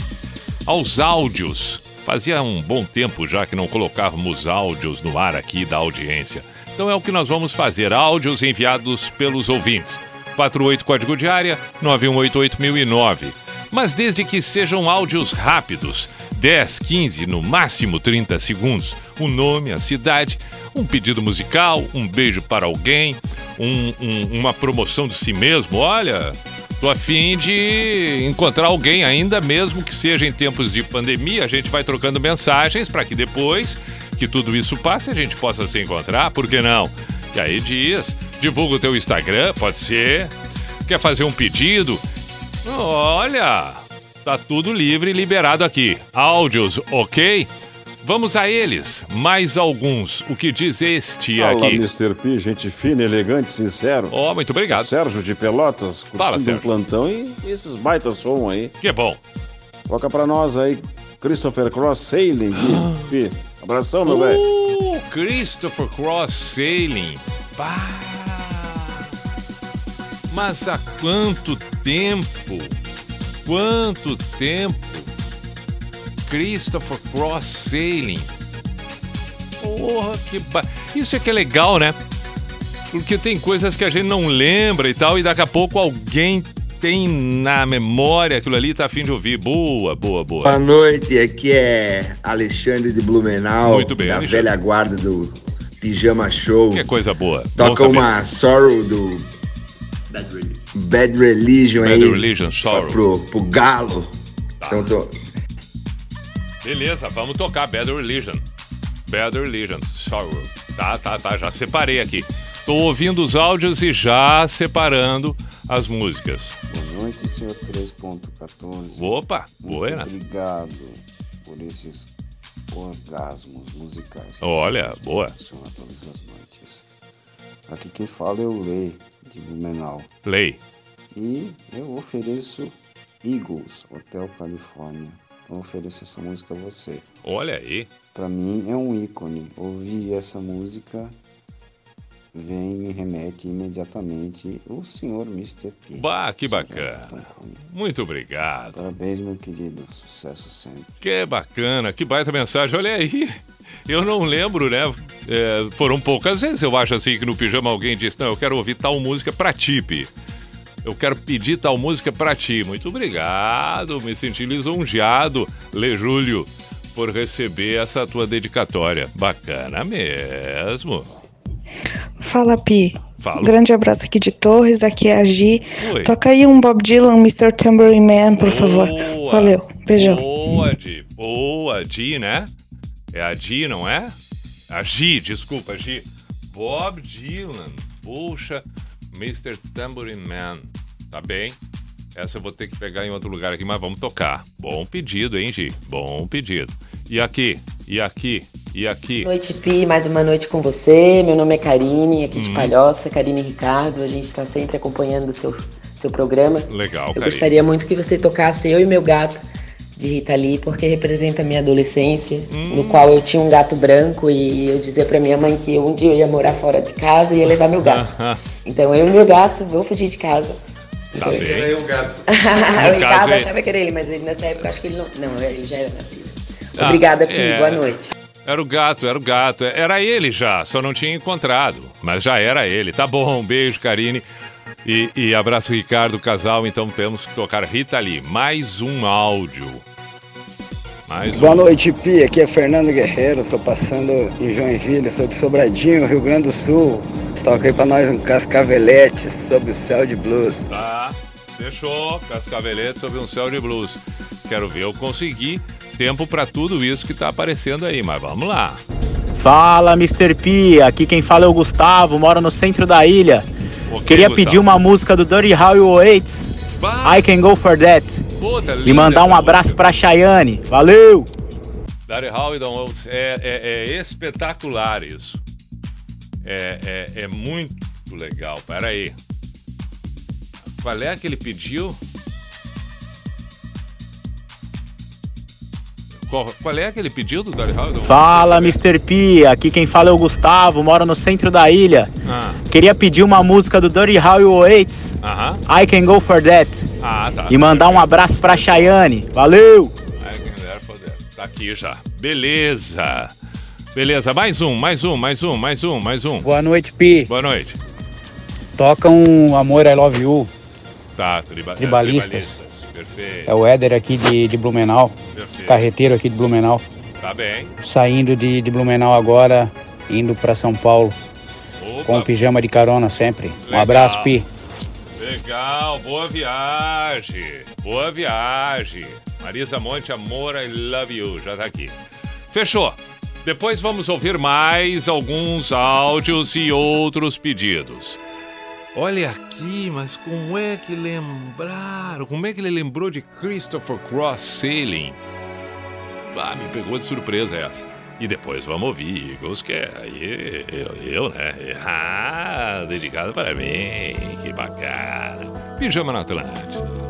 aos áudios. Fazia um bom tempo já que não colocávamos áudios no ar aqui da audiência. Então é o que nós vamos fazer, áudios enviados pelos ouvintes. 48 código de área 9188009. Mas desde que sejam áudios rápidos, 10, 15, no máximo 30 segundos, o nome, a cidade, um pedido musical, um beijo para alguém, um- um- uma promoção de si mesmo. Olha, tô a fim de encontrar alguém, ainda mesmo que seja em tempos de pandemia, a gente vai trocando mensagens para que depois que tudo isso passe a gente possa se encontrar, por que não? E aí diz, divulga o teu Instagram, pode ser. Quer fazer um pedido? Olha, tá tudo livre e liberado aqui. Áudios, ok? Vamos a eles. Mais alguns. O que diz este Fala, aqui? Mr. P, gente fina, elegante, sincero. Oh, muito obrigado. Sérgio de Pelotas, Fala, curtindo Sérgio. um plantão e esses baita som aí. Que bom. Toca pra nós aí, Christopher Cross Sailing, P. Abração, meu velho. Uh, Christopher Cross Sailing. Pá. Mas há quanto tempo? Quanto tempo? Christopher Cross Sailing. Porra, que ba... Isso é que é legal, né? Porque tem coisas que a gente não lembra e tal, e daqui a pouco alguém tem na memória aquilo ali, tá afim de ouvir. Boa, boa, boa. Boa noite, aqui é Alexandre de Blumenau, Muito bem, da Alexandre. velha guarda do Pijama Show. Que coisa boa. Toca uma Sorrow do Bad Religion Bad aí. Religion, Sorrow. Pro, pro Galo. Então tô, Beleza, vamos tocar Bad Religion. Bad Religion, Sorrow. Tá, tá, tá, já separei aqui. Tô ouvindo os áudios e já separando as músicas. Boa noite, senhor 3.14. Opa, Muito buena. obrigado por esses orgasmos musicais. Olha, boa. proporcionam todas as noites. Aqui quem fala é o Lei, de Blumenau. Play. E eu ofereço Eagles, Hotel Califórnia. Eu ofereço essa música a você. Olha aí. Pra mim é um ícone. Ouvir essa música vem e me remete imediatamente o senhor Mr. P. Bah, que bacana. Muito obrigado. Parabéns, meu querido. Sucesso sempre. Que bacana, que baita mensagem. Olha aí. Eu não lembro, né? É, foram poucas vezes, eu acho assim, que no pijama alguém disse: Não, eu quero ouvir tal música pra ti, Pi. Eu quero pedir tal música pra ti. Muito obrigado, me senti lisonjeado, Lê Júlio, por receber essa tua dedicatória. Bacana mesmo. Fala, Pi. Fala. Um grande abraço aqui de Torres, aqui é a Gi. Oi. Toca aí um Bob Dylan, Mr. Tambourine Man, por favor. Valeu, beijão. Boa, Di. Boa, Di, né? É a Di, não é? A Gi, desculpa, Gi. Bob Dylan. Puxa, Mr. Tambourine Man. Tá bem? Essa eu vou ter que pegar em outro lugar aqui, mas vamos tocar. Bom pedido, hein, Gi? Bom pedido. E aqui? E aqui? E aqui? Boa noite, Pi. Mais uma noite com você. Meu nome é Karine, aqui de Hum. Palhoça, Karine Ricardo. A gente está sempre acompanhando o seu, seu programa. Legal, Eu Karine. gostaria muito que você tocasse Eu e Meu Gato, de Rita Lee, porque representa a minha adolescência, Hum. no qual eu tinha um gato branco e eu dizia pra minha mãe que um dia eu ia morar fora de casa e ia levar meu gato. Então eu e meu gato, vou fugir de casa. Tá bem. Era eu, gato. No o Ricardo caso, é- achava que era ele, mas ele, nessa época acho que ele não. Não, ele já era nascido. Ah, Obrigada, Pi. é. Boa noite. Era o gato, era o gato. Era ele já, só não tinha encontrado. Mas já era ele. Tá bom, um beijo, Karine. E, e abraço, Ricardo, casal. Então temos que tocar Rita Lee. Mais um áudio. Mais um. Boa noite, Pi. Aqui é Fernando Guerreiro. Tô passando em Joinville, sou de Sobradinho, Rio Grande do Sul. Toca aí pra nós um cascavelete sob o céu de blues. Tá, fechou. Cascavelete sobre um céu de blues. Quero ver eu conseguir tempo pra tudo isso que tá aparecendo aí. Mas vamos lá. Fala, Mr. P. Aqui quem fala é o Gustavo, moro no centro da ilha. Ok, Queria Gustavo. pedir uma música do Dirty How You Waits. I Can Go For That. E mandar um abraço pra Chayane. Valeu! Larry Howidon é, é, é espetacular isso. É, é, é muito legal. Pera aí. Qual é que ele pediu? Qual, qual é que ele pediu do Larry Howidon? Fala, Mr. P. Aqui quem fala é o Gustavo, moro no centro da ilha. Ah, Queria pedir uma música do Dirty How You Waits. aham. I Can Go For That. Ah, tá. E mandar um abraço pra Chayane. Valeu! Ai, que mulher poder. Tá aqui já. Beleza. Beleza, mais um, mais um, mais um, mais um, mais um. Boa noite, Pi. Boa noite. Toca um Amor I Love You. Tá, triba Tribalistas. Perfeito. É o Éder aqui de, de Blumenau. Perfeito. Carreteiro aqui de Blumenau. Tá bem. Saindo de, de Blumenau agora, indo pra São Paulo. Com o pijama de carona sempre. Um Legal. abraço, Pi. Legal, boa viagem. Boa viagem. Marisa Monte, amor, I love you. Já tá aqui. Fechou. Depois vamos ouvir mais alguns áudios e outros pedidos. Olha aqui, mas como é que lembraram? Como é que ele lembrou de Christopher Cross Sailing? Ah, me pegou de surpresa essa. E depois vamos ouvir Eagles, que é eu, eu, né? Ah, dedicado para mim, que bacana. Pijama na Atlântida.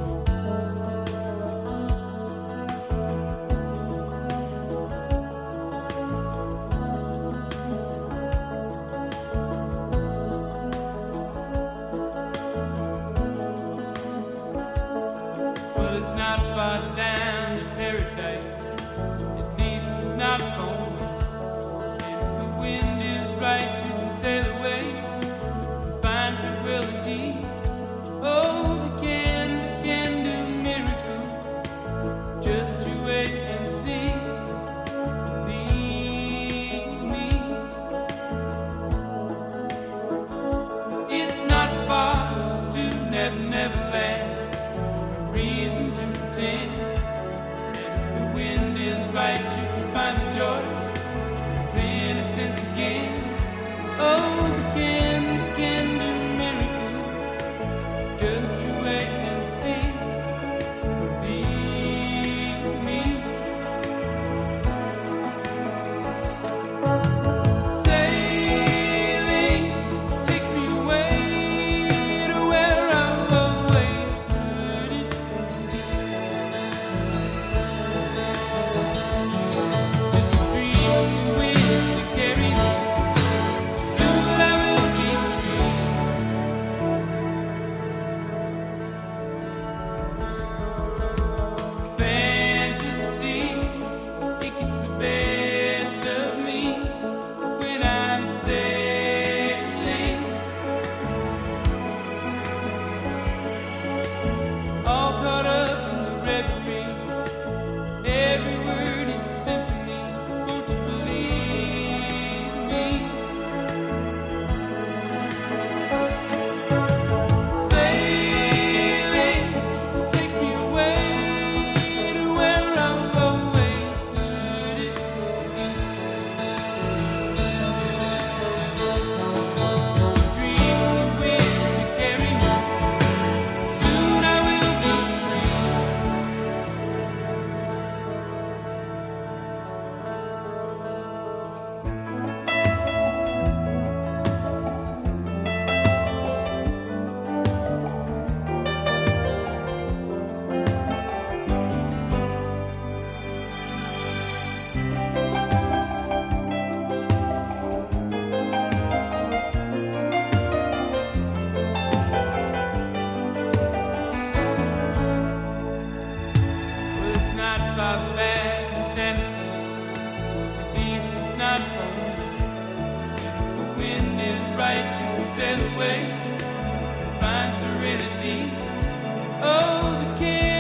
right, you can sail away, find serenity. Oh, the care.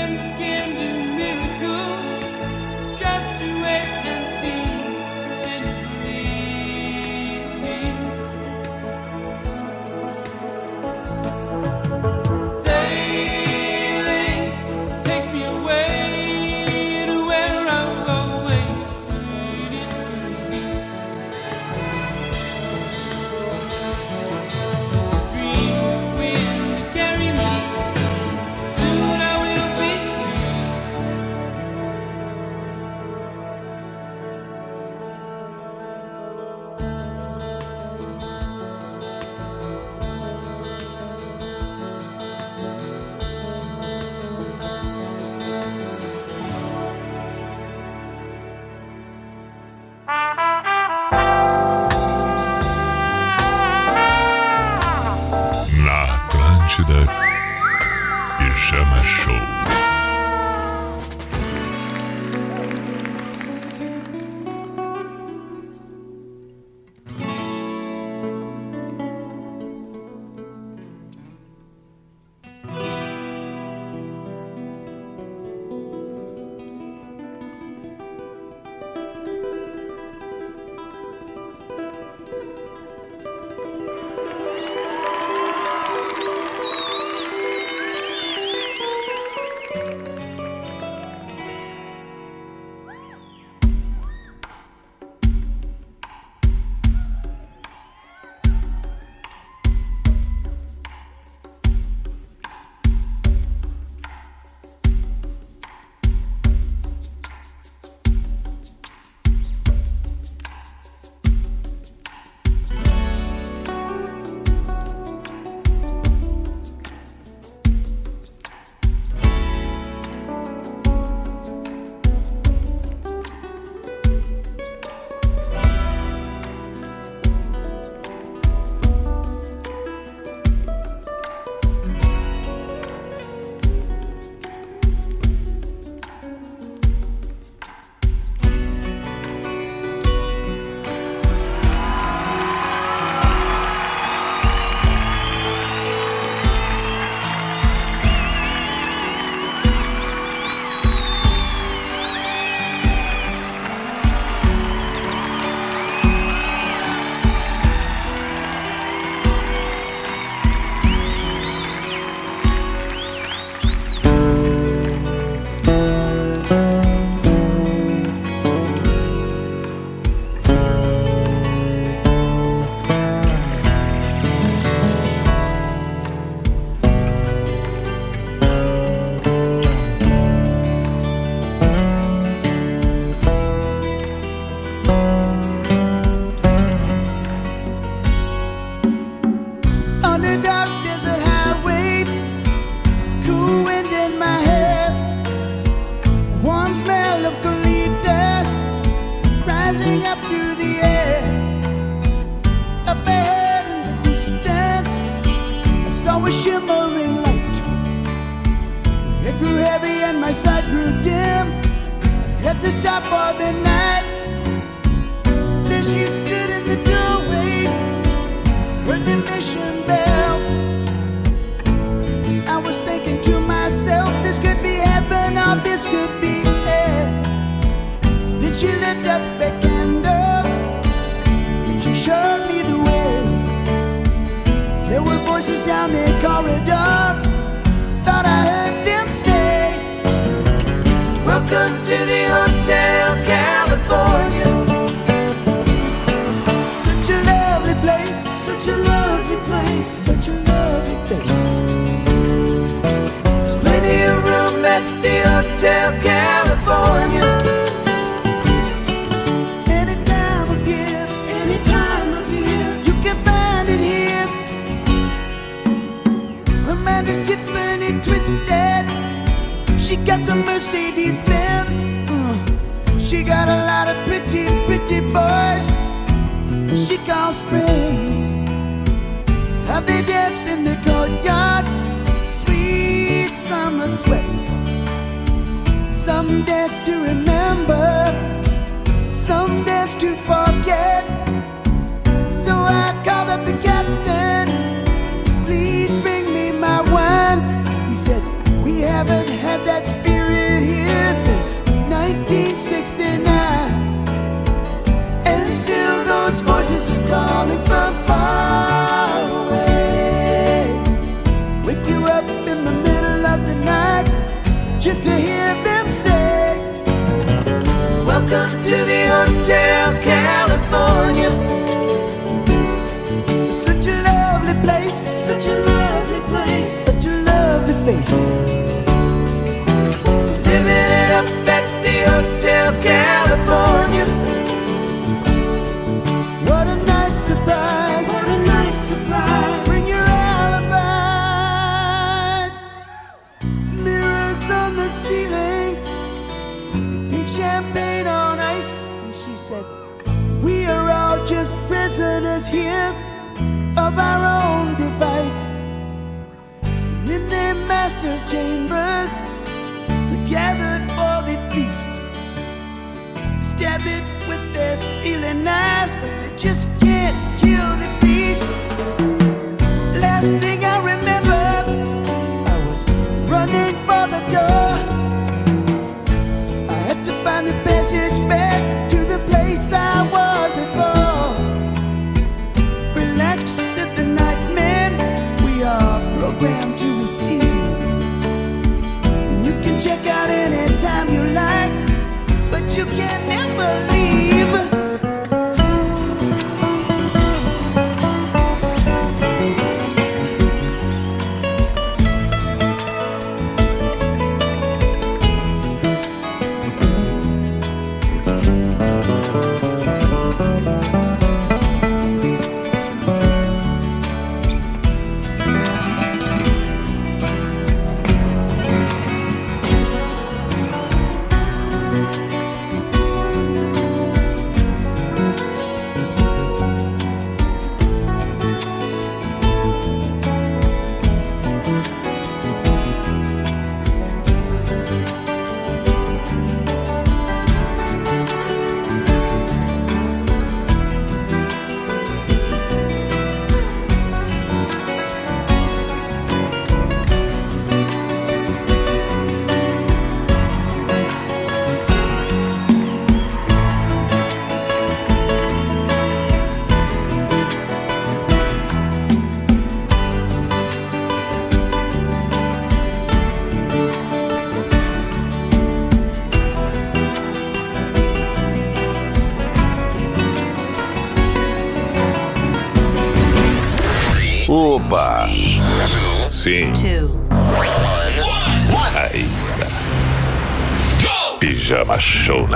Pijama Show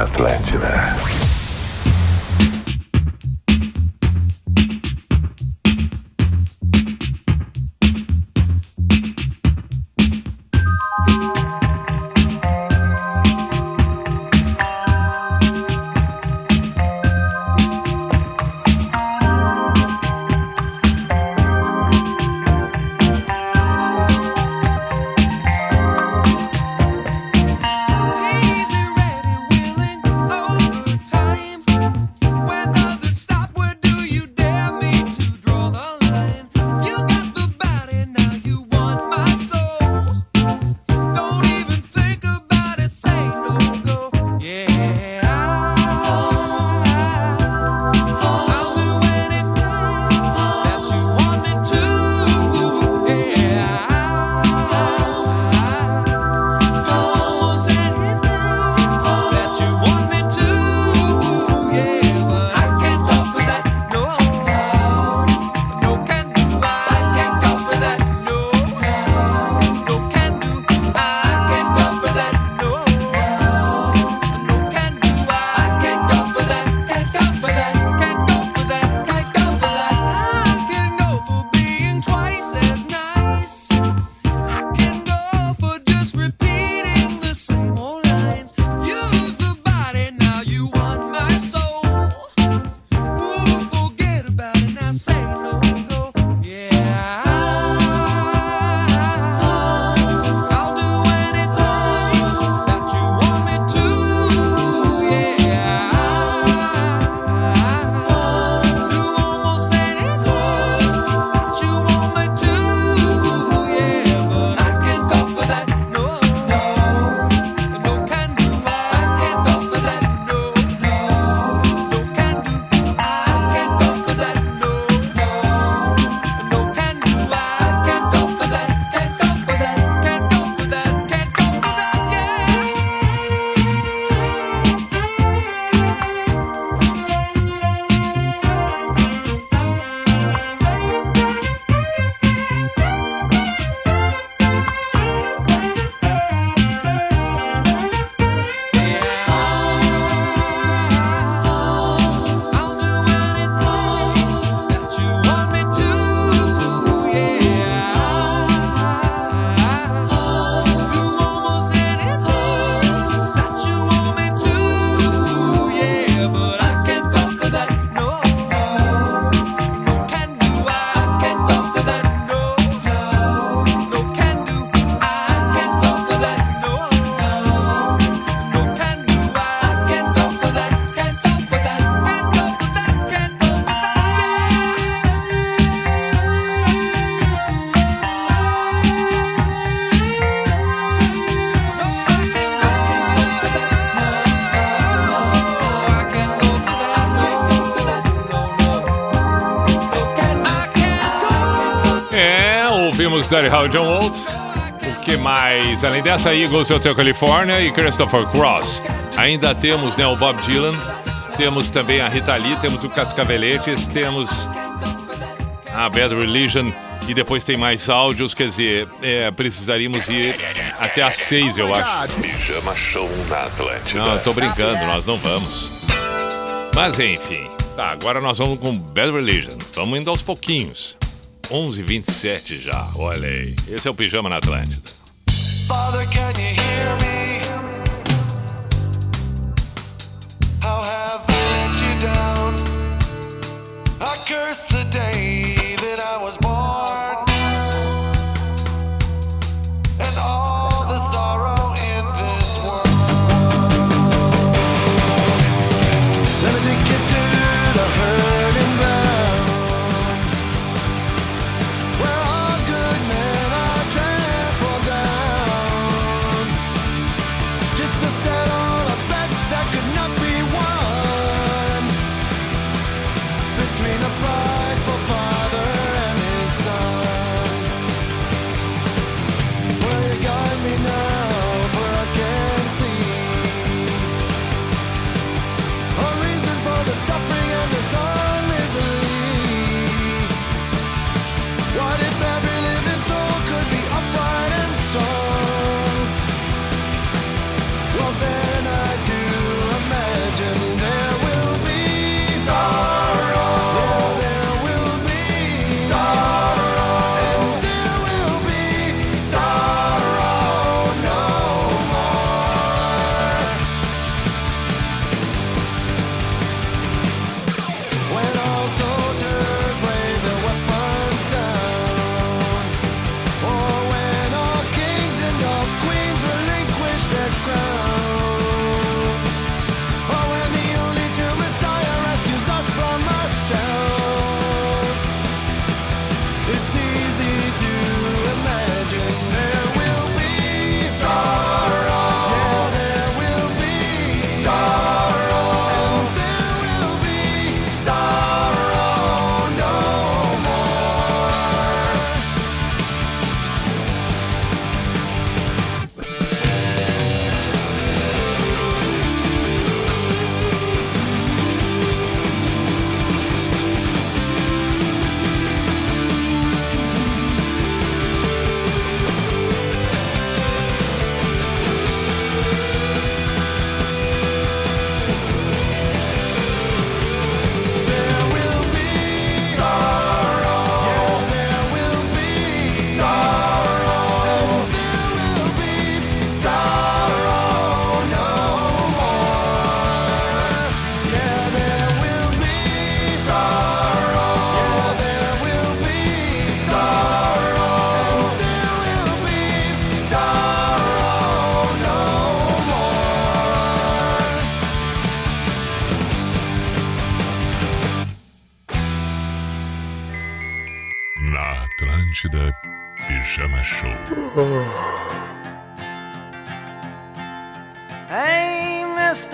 Daddy How John. O que mais? Além dessa, Eagles, Hotel California e Christopher Cross. Ainda temos né, o Bob Dylan, temos também a Rita Lee, temos o Cascaveletes, temos a Bad Religion e depois tem mais áudios, quer dizer, é, precisaríamos ir até às seis, eu acho. Pijama Show na Atlântida. Não, eu tô brincando, nós não vamos. Mas enfim, tá, agora nós vamos com Bad Religion. Vamos indo aos pouquinhos. 11h27 já, olha aí. Esse é o Pijama na Atlântida. Father, can you hear me? How have I let you down? I curse the day that I was born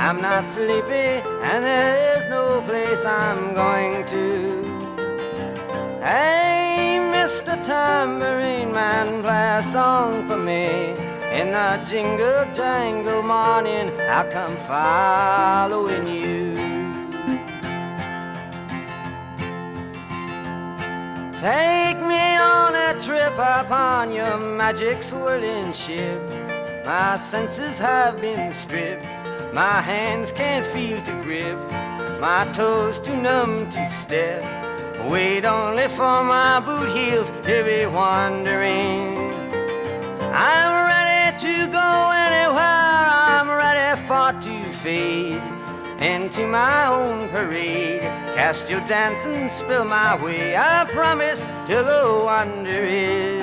I'm not sleepy, and there is no place I'm going to. Hey, Mr. Tambourine Man, play a song for me. In the jingle jangle morning, I'll come following you. Take me on a trip upon your magic swirling ship. My senses have been stripped. My hands can't feel to grip. My toes too numb to step. Wait only for my boot heels to be wandering. I'm ready to go anywhere. I'm ready for to fade into my own parade. Cast your dance and spill my way. I promise to go under it.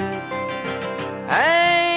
Hey,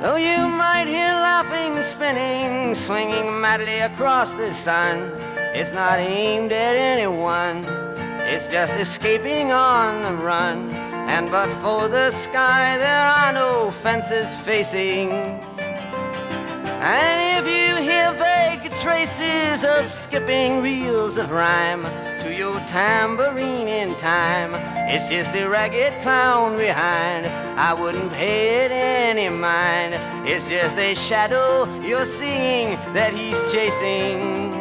Though you might hear laughing, spinning, swinging madly across the sun, it's not aimed at anyone. It's just escaping on the run. And but for the sky, there are no fences facing. And if you hear vague traces of skipping reels of rhyme to your tambourine in time, it's just a ragged clown behind. I wouldn't pay it any mind. It's just a shadow you're seeing that he's chasing.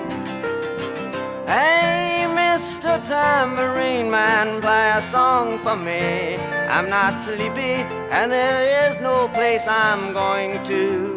Hey, Mr. Tambourine Man, play a song for me. I'm not sleepy, and there is no place I'm going to.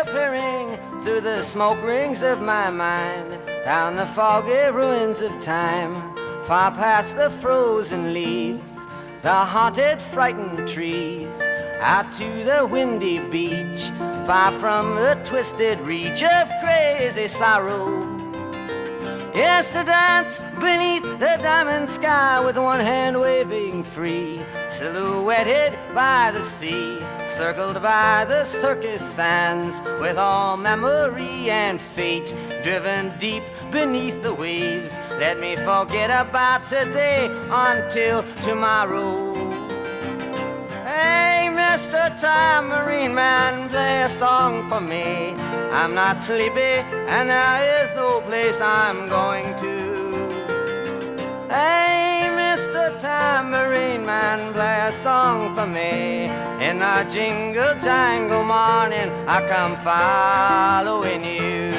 Disappearing through the smoke rings of my mind, down the foggy ruins of time, far past the frozen leaves, the haunted, frightened trees, out to the windy beach, far from the twisted reach of crazy sorrow. Yes, to dance beneath the diamond sky with one hand waving free, silhouetted by the sea, circled by the circus sands, with all memory and fate driven deep beneath the waves. Let me forget about today until tomorrow. Hey, Mr. Tambourine Man, play a song for me. I'm not sleepy, and there is no place I'm going to. Hey, Mr. Tambourine Man, play a song for me. In a jingle jangle morning, I come following you.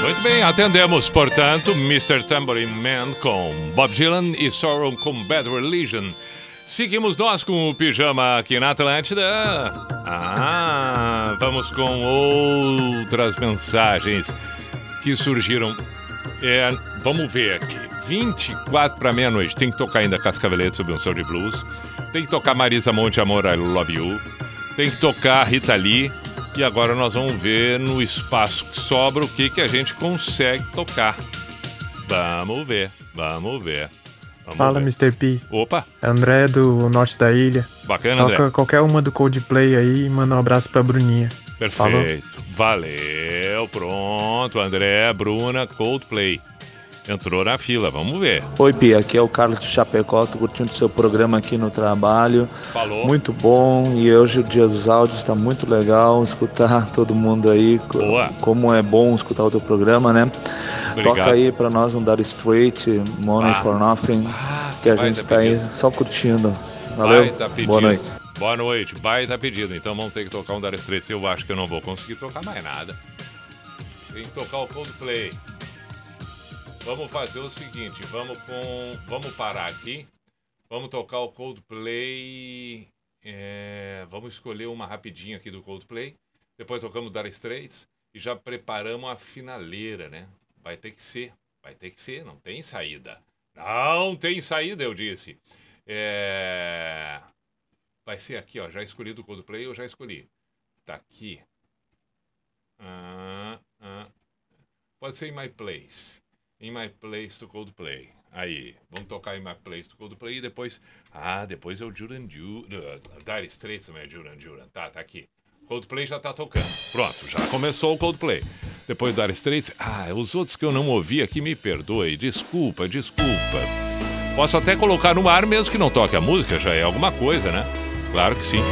Muito bem, atendemos, portanto, Mr. Tambourine Man com Bob Dylan e Sorrow com Bad Religion. Seguimos nós com o pijama aqui na Atlântida. Ah, vamos com outras mensagens que surgiram. É, vamos ver aqui. 24 para meia-noite. Tem que tocar ainda Cascavelete sobre um som de blues. Tem que tocar Marisa Monte Amor, I Love You. Tem que tocar Rita Lee. E agora nós vamos ver no espaço que sobra o que, que a gente consegue tocar. Vamos ver, vamos ver. Vamos Fala, ver. Mr. P. Opa, André do norte da ilha. bacana, Toca André. qualquer uma do Coldplay aí e manda um abraço pra Bruninha. Falou. Perfeito. Valeu, pronto. André, Bruna, Coldplay. Entrou na fila, vamos ver. Oi, Pia, aqui é o Carlos de Chapecó, tô curtindo seu programa aqui no trabalho. Falou. Muito bom, e hoje o Dia dos Áudios está muito legal escutar todo mundo aí. Boa. Como é bom escutar o teu programa, né? Obrigado. Toca aí pra nós um Dire Straight, Money Ah. for Nothing, que a gente tá aí pedido. só curtindo. Valeu, boa noite. Boa noite. Baita pedido. Então vamos ter que tocar um Dire Straits. Eu acho que eu não vou conseguir tocar mais nada. Tem que tocar o Coldplay. Vamos fazer o seguinte. Vamos com... Vamos parar aqui. Vamos tocar o Coldplay. É, Vamos escolher uma rapidinha aqui do Coldplay. Depois tocamos Dire Straits. E já preparamos a finaleira, né? Vai ter que ser. Vai ter que ser. Não tem saída. Não tem saída, eu disse. É... Vai ser aqui, ó. Já escolhi do Coldplay, eu já escolhi. Tá aqui. Ah, ah. Pode ser em My Place. In My Place do Coldplay. Aí, vamos tocar em My Place do Coldplay e depois. Ah, depois é o Duran Duran. Dire Straits também é Duran Duran. Tá, tá aqui. Coldplay já tá tocando. Pronto, já começou o Coldplay. Depois Dire Straits. Ah, os outros que eu não ouvi aqui, me perdoe. Desculpa, desculpa. Posso até colocar no ar mesmo que não toque a música, já é alguma coisa, né? Claro que sim.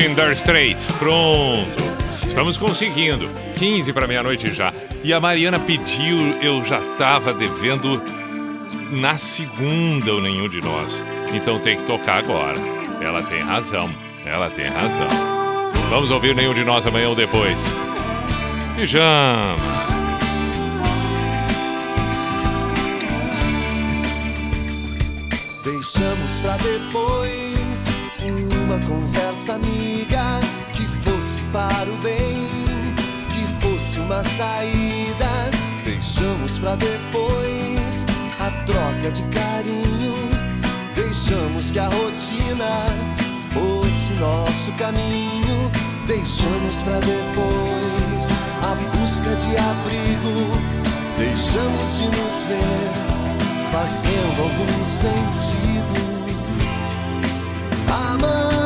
Nothing Dire Straits. Pronto. Estamos conseguindo. 15 para meia-noite já. E a Mariana pediu, eu já estava devendo na segunda ou nenhum de nós. Então tem que tocar agora. Ela tem razão. Ela tem razão. Vamos ouvir nenhum de nós amanhã ou depois. Pijama. Deixamos pra depois uma conversa amiga que fosse para o bem, que fosse uma saída. Deixamos pra depois a troca de carinho. Deixamos que a rotina fosse nosso caminho. Deixamos pra depois a busca de abrigo. Deixamos de nos ver fazendo algum sentido. Amanhã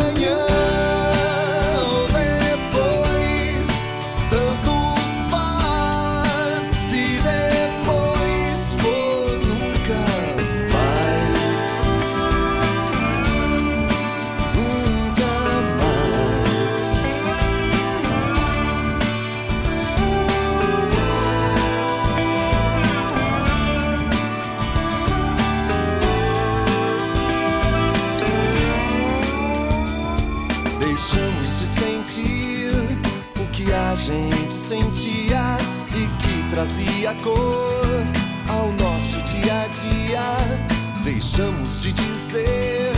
trazia cor ao nosso dia a dia. Deixamos de dizer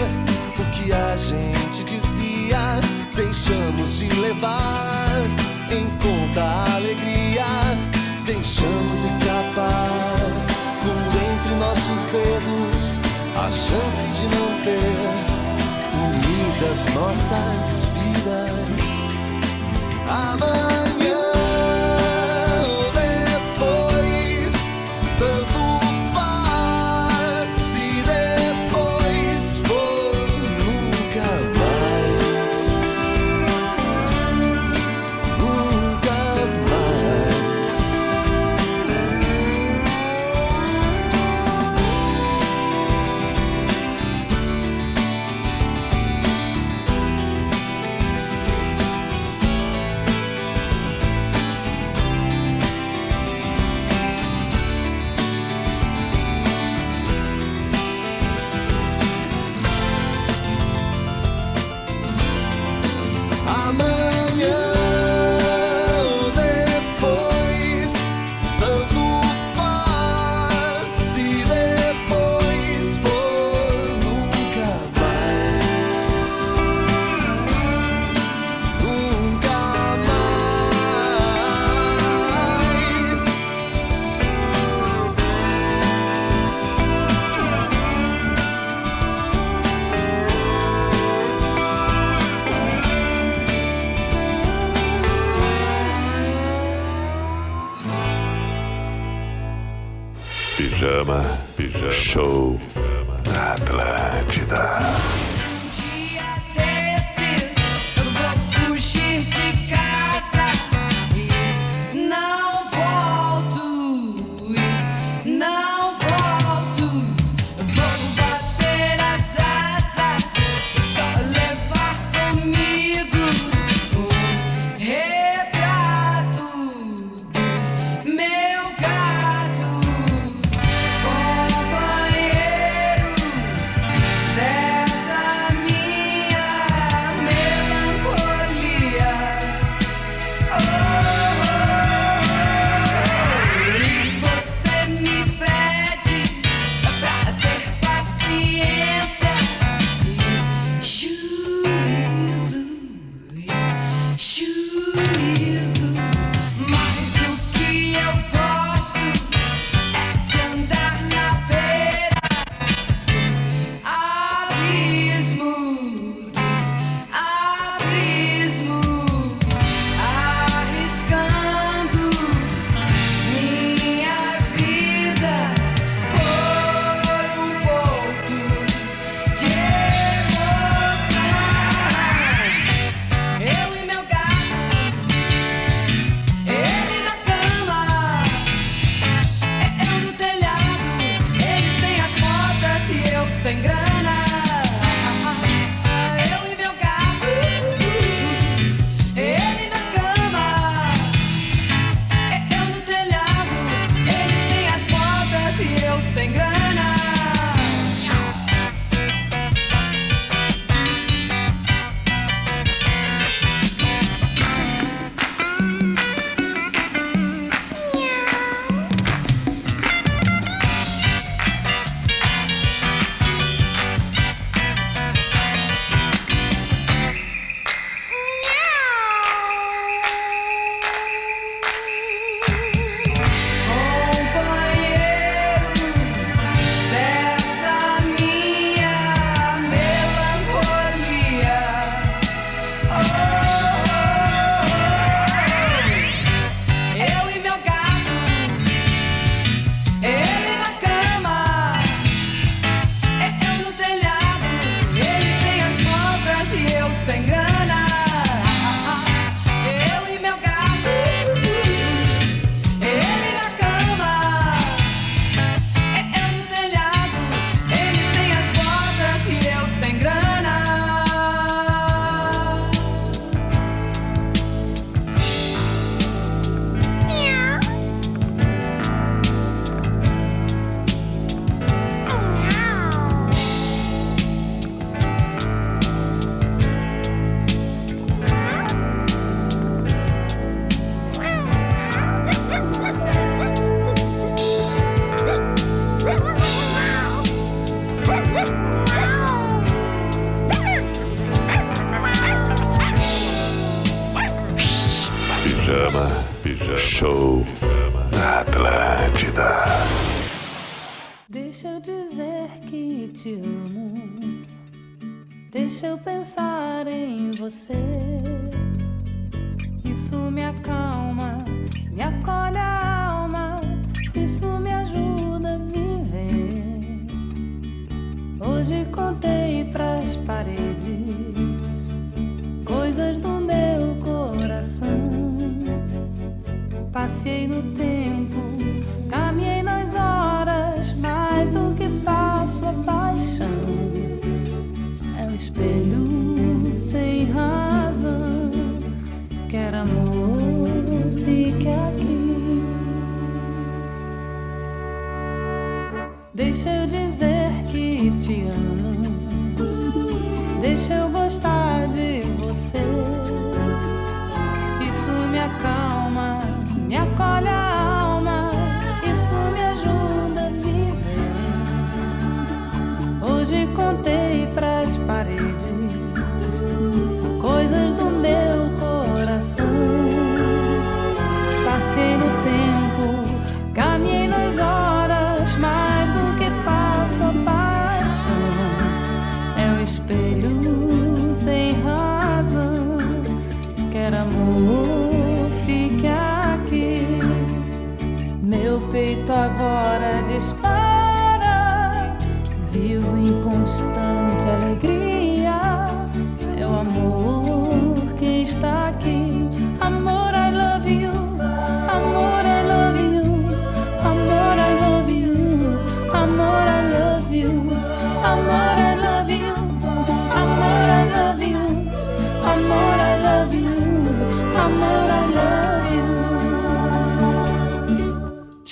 o que a gente dizia. Deixamos de levar em conta a alegria. Deixamos escapar com entre nossos dedos a chance de manter unidas nossas vidas. Amanhã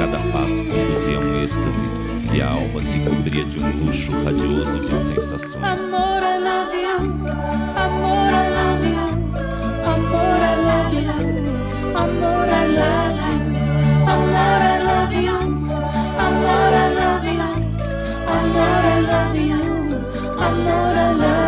cada passo conduzia um êxtase e a alma se cobria de um luxo radioso de sensações. Amor, I love you. Amor, I love you. Amor, I love you. Amor, I love you. Amor, I love you. Amor, I love you. Amor, I love you. Amor, I love you.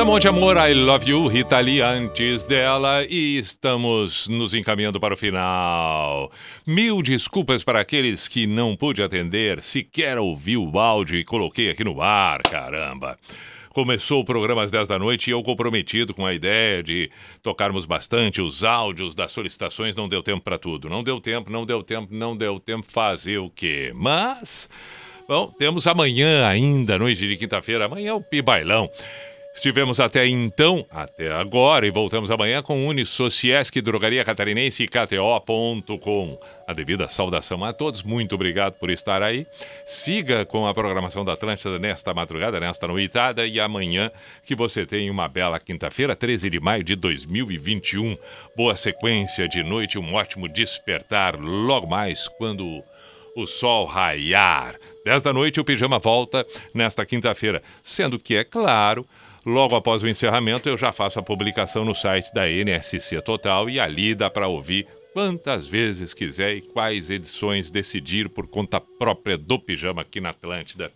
Marisa Monte Amor, I Love You, Rita Lee antes dela e estamos nos encaminhando para o final. Mil desculpas para aqueles que não pude atender, sequer ouvi o áudio e coloquei aqui no ar, caramba. Começou o programa às 10 da noite e eu comprometido com a ideia de tocarmos bastante os áudios das solicitações, não deu tempo para tudo. Não deu tempo, não deu tempo, não deu tempo fazer o quê? Mas, bom, temos amanhã ainda, noite de quinta-feira, amanhã é o Pibailão. Estivemos até então, até agora, e voltamos amanhã com Unisociesc, Drogaria Catarinense e KTO.com. A devida saudação a todos, muito obrigado por estar aí. Siga com a programação da Atlântida nesta madrugada, nesta noitada, e amanhã que você tenha uma bela quinta-feira, 13 de maio de 2021. Boa sequência de noite, um ótimo despertar logo mais quando o sol raiar. 10 da noite o pijama volta nesta quinta-feira, sendo que, é claro, logo após o encerramento eu já faço a publicação no site da NSC Total e ali dá para ouvir quantas vezes quiser e quais edições decidir por conta própria do pijama aqui na Atlântida.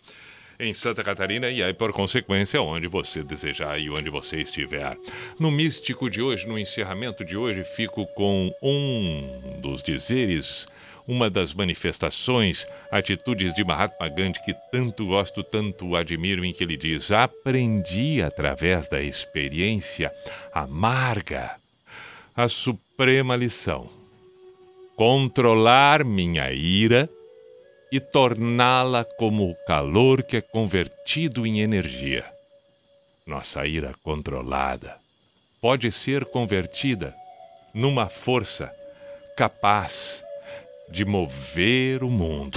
Em Santa Catarina e aí, por consequência, onde você desejar e onde você estiver. No místico de hoje, no encerramento de hoje, fico com um dos dizeres uma das manifestações, atitudes de Mahatma Gandhi que tanto gosto, tanto admiro, em que ele diz: Aprendi através da experiência amarga a suprema lição: controlar minha ira e torná-la como o calor que é convertido em energia. Nossa ira controlada pode ser convertida numa força capaz de mover o mundo.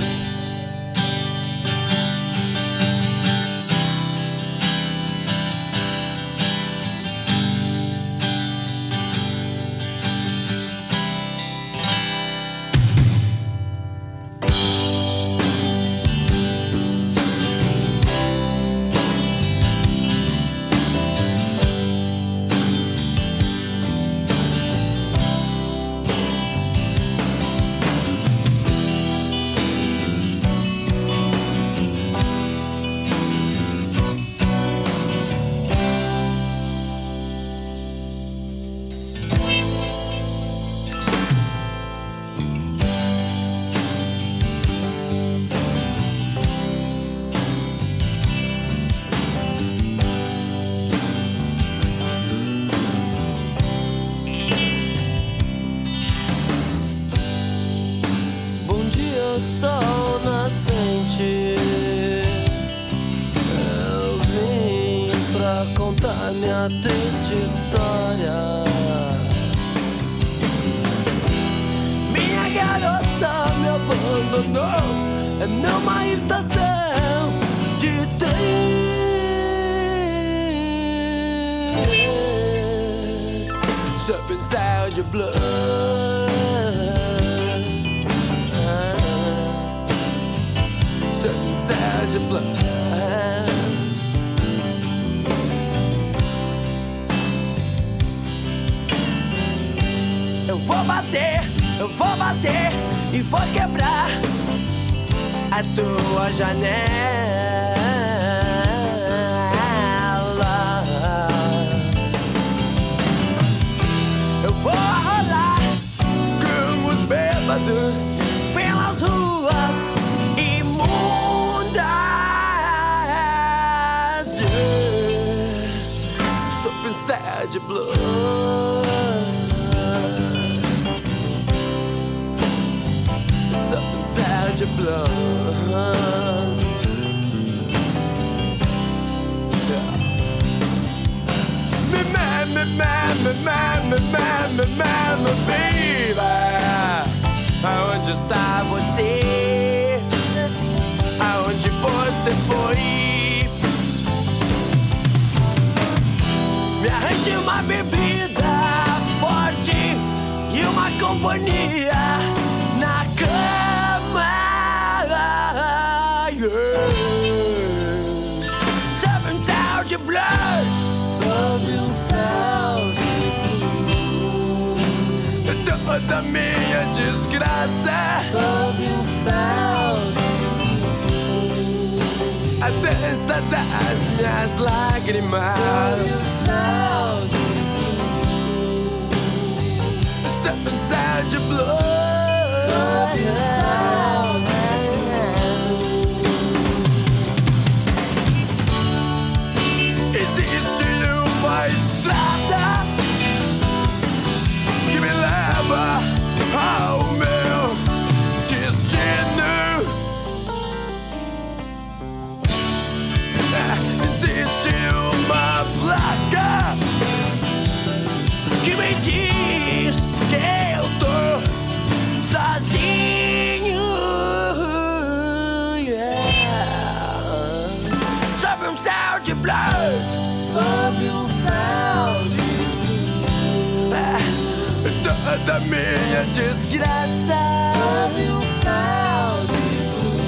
da minha desgraça. Sob o céu de blue.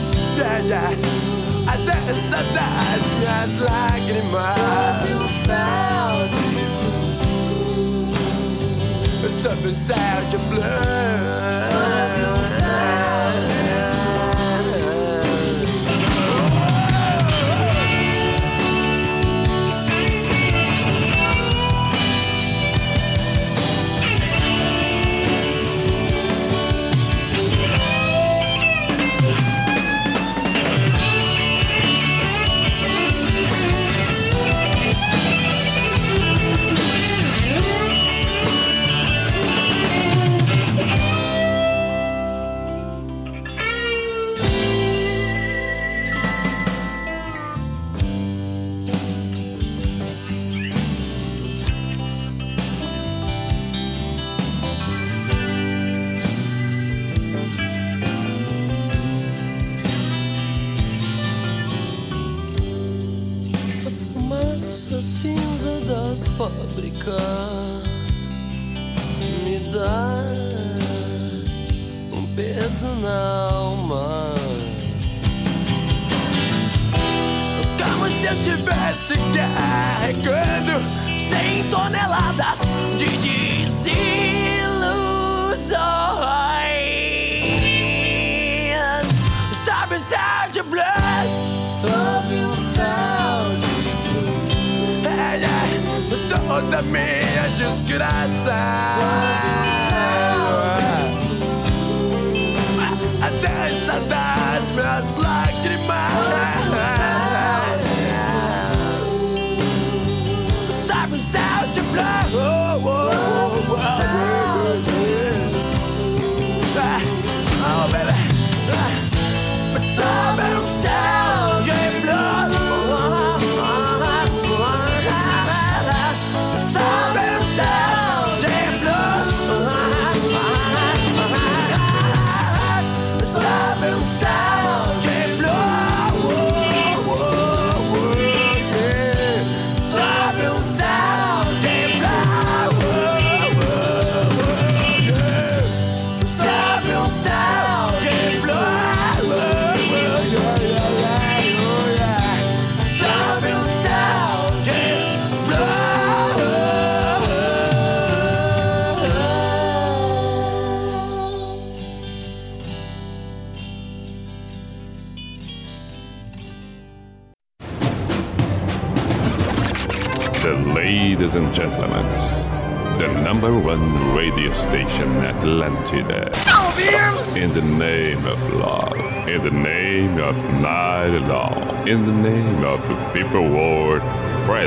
A dança das minhas lágrimas. Sob o céu de blue. Sob o céu de blue.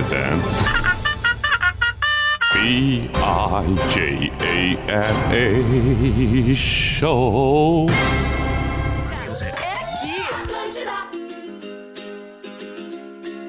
presents B I J A N A show.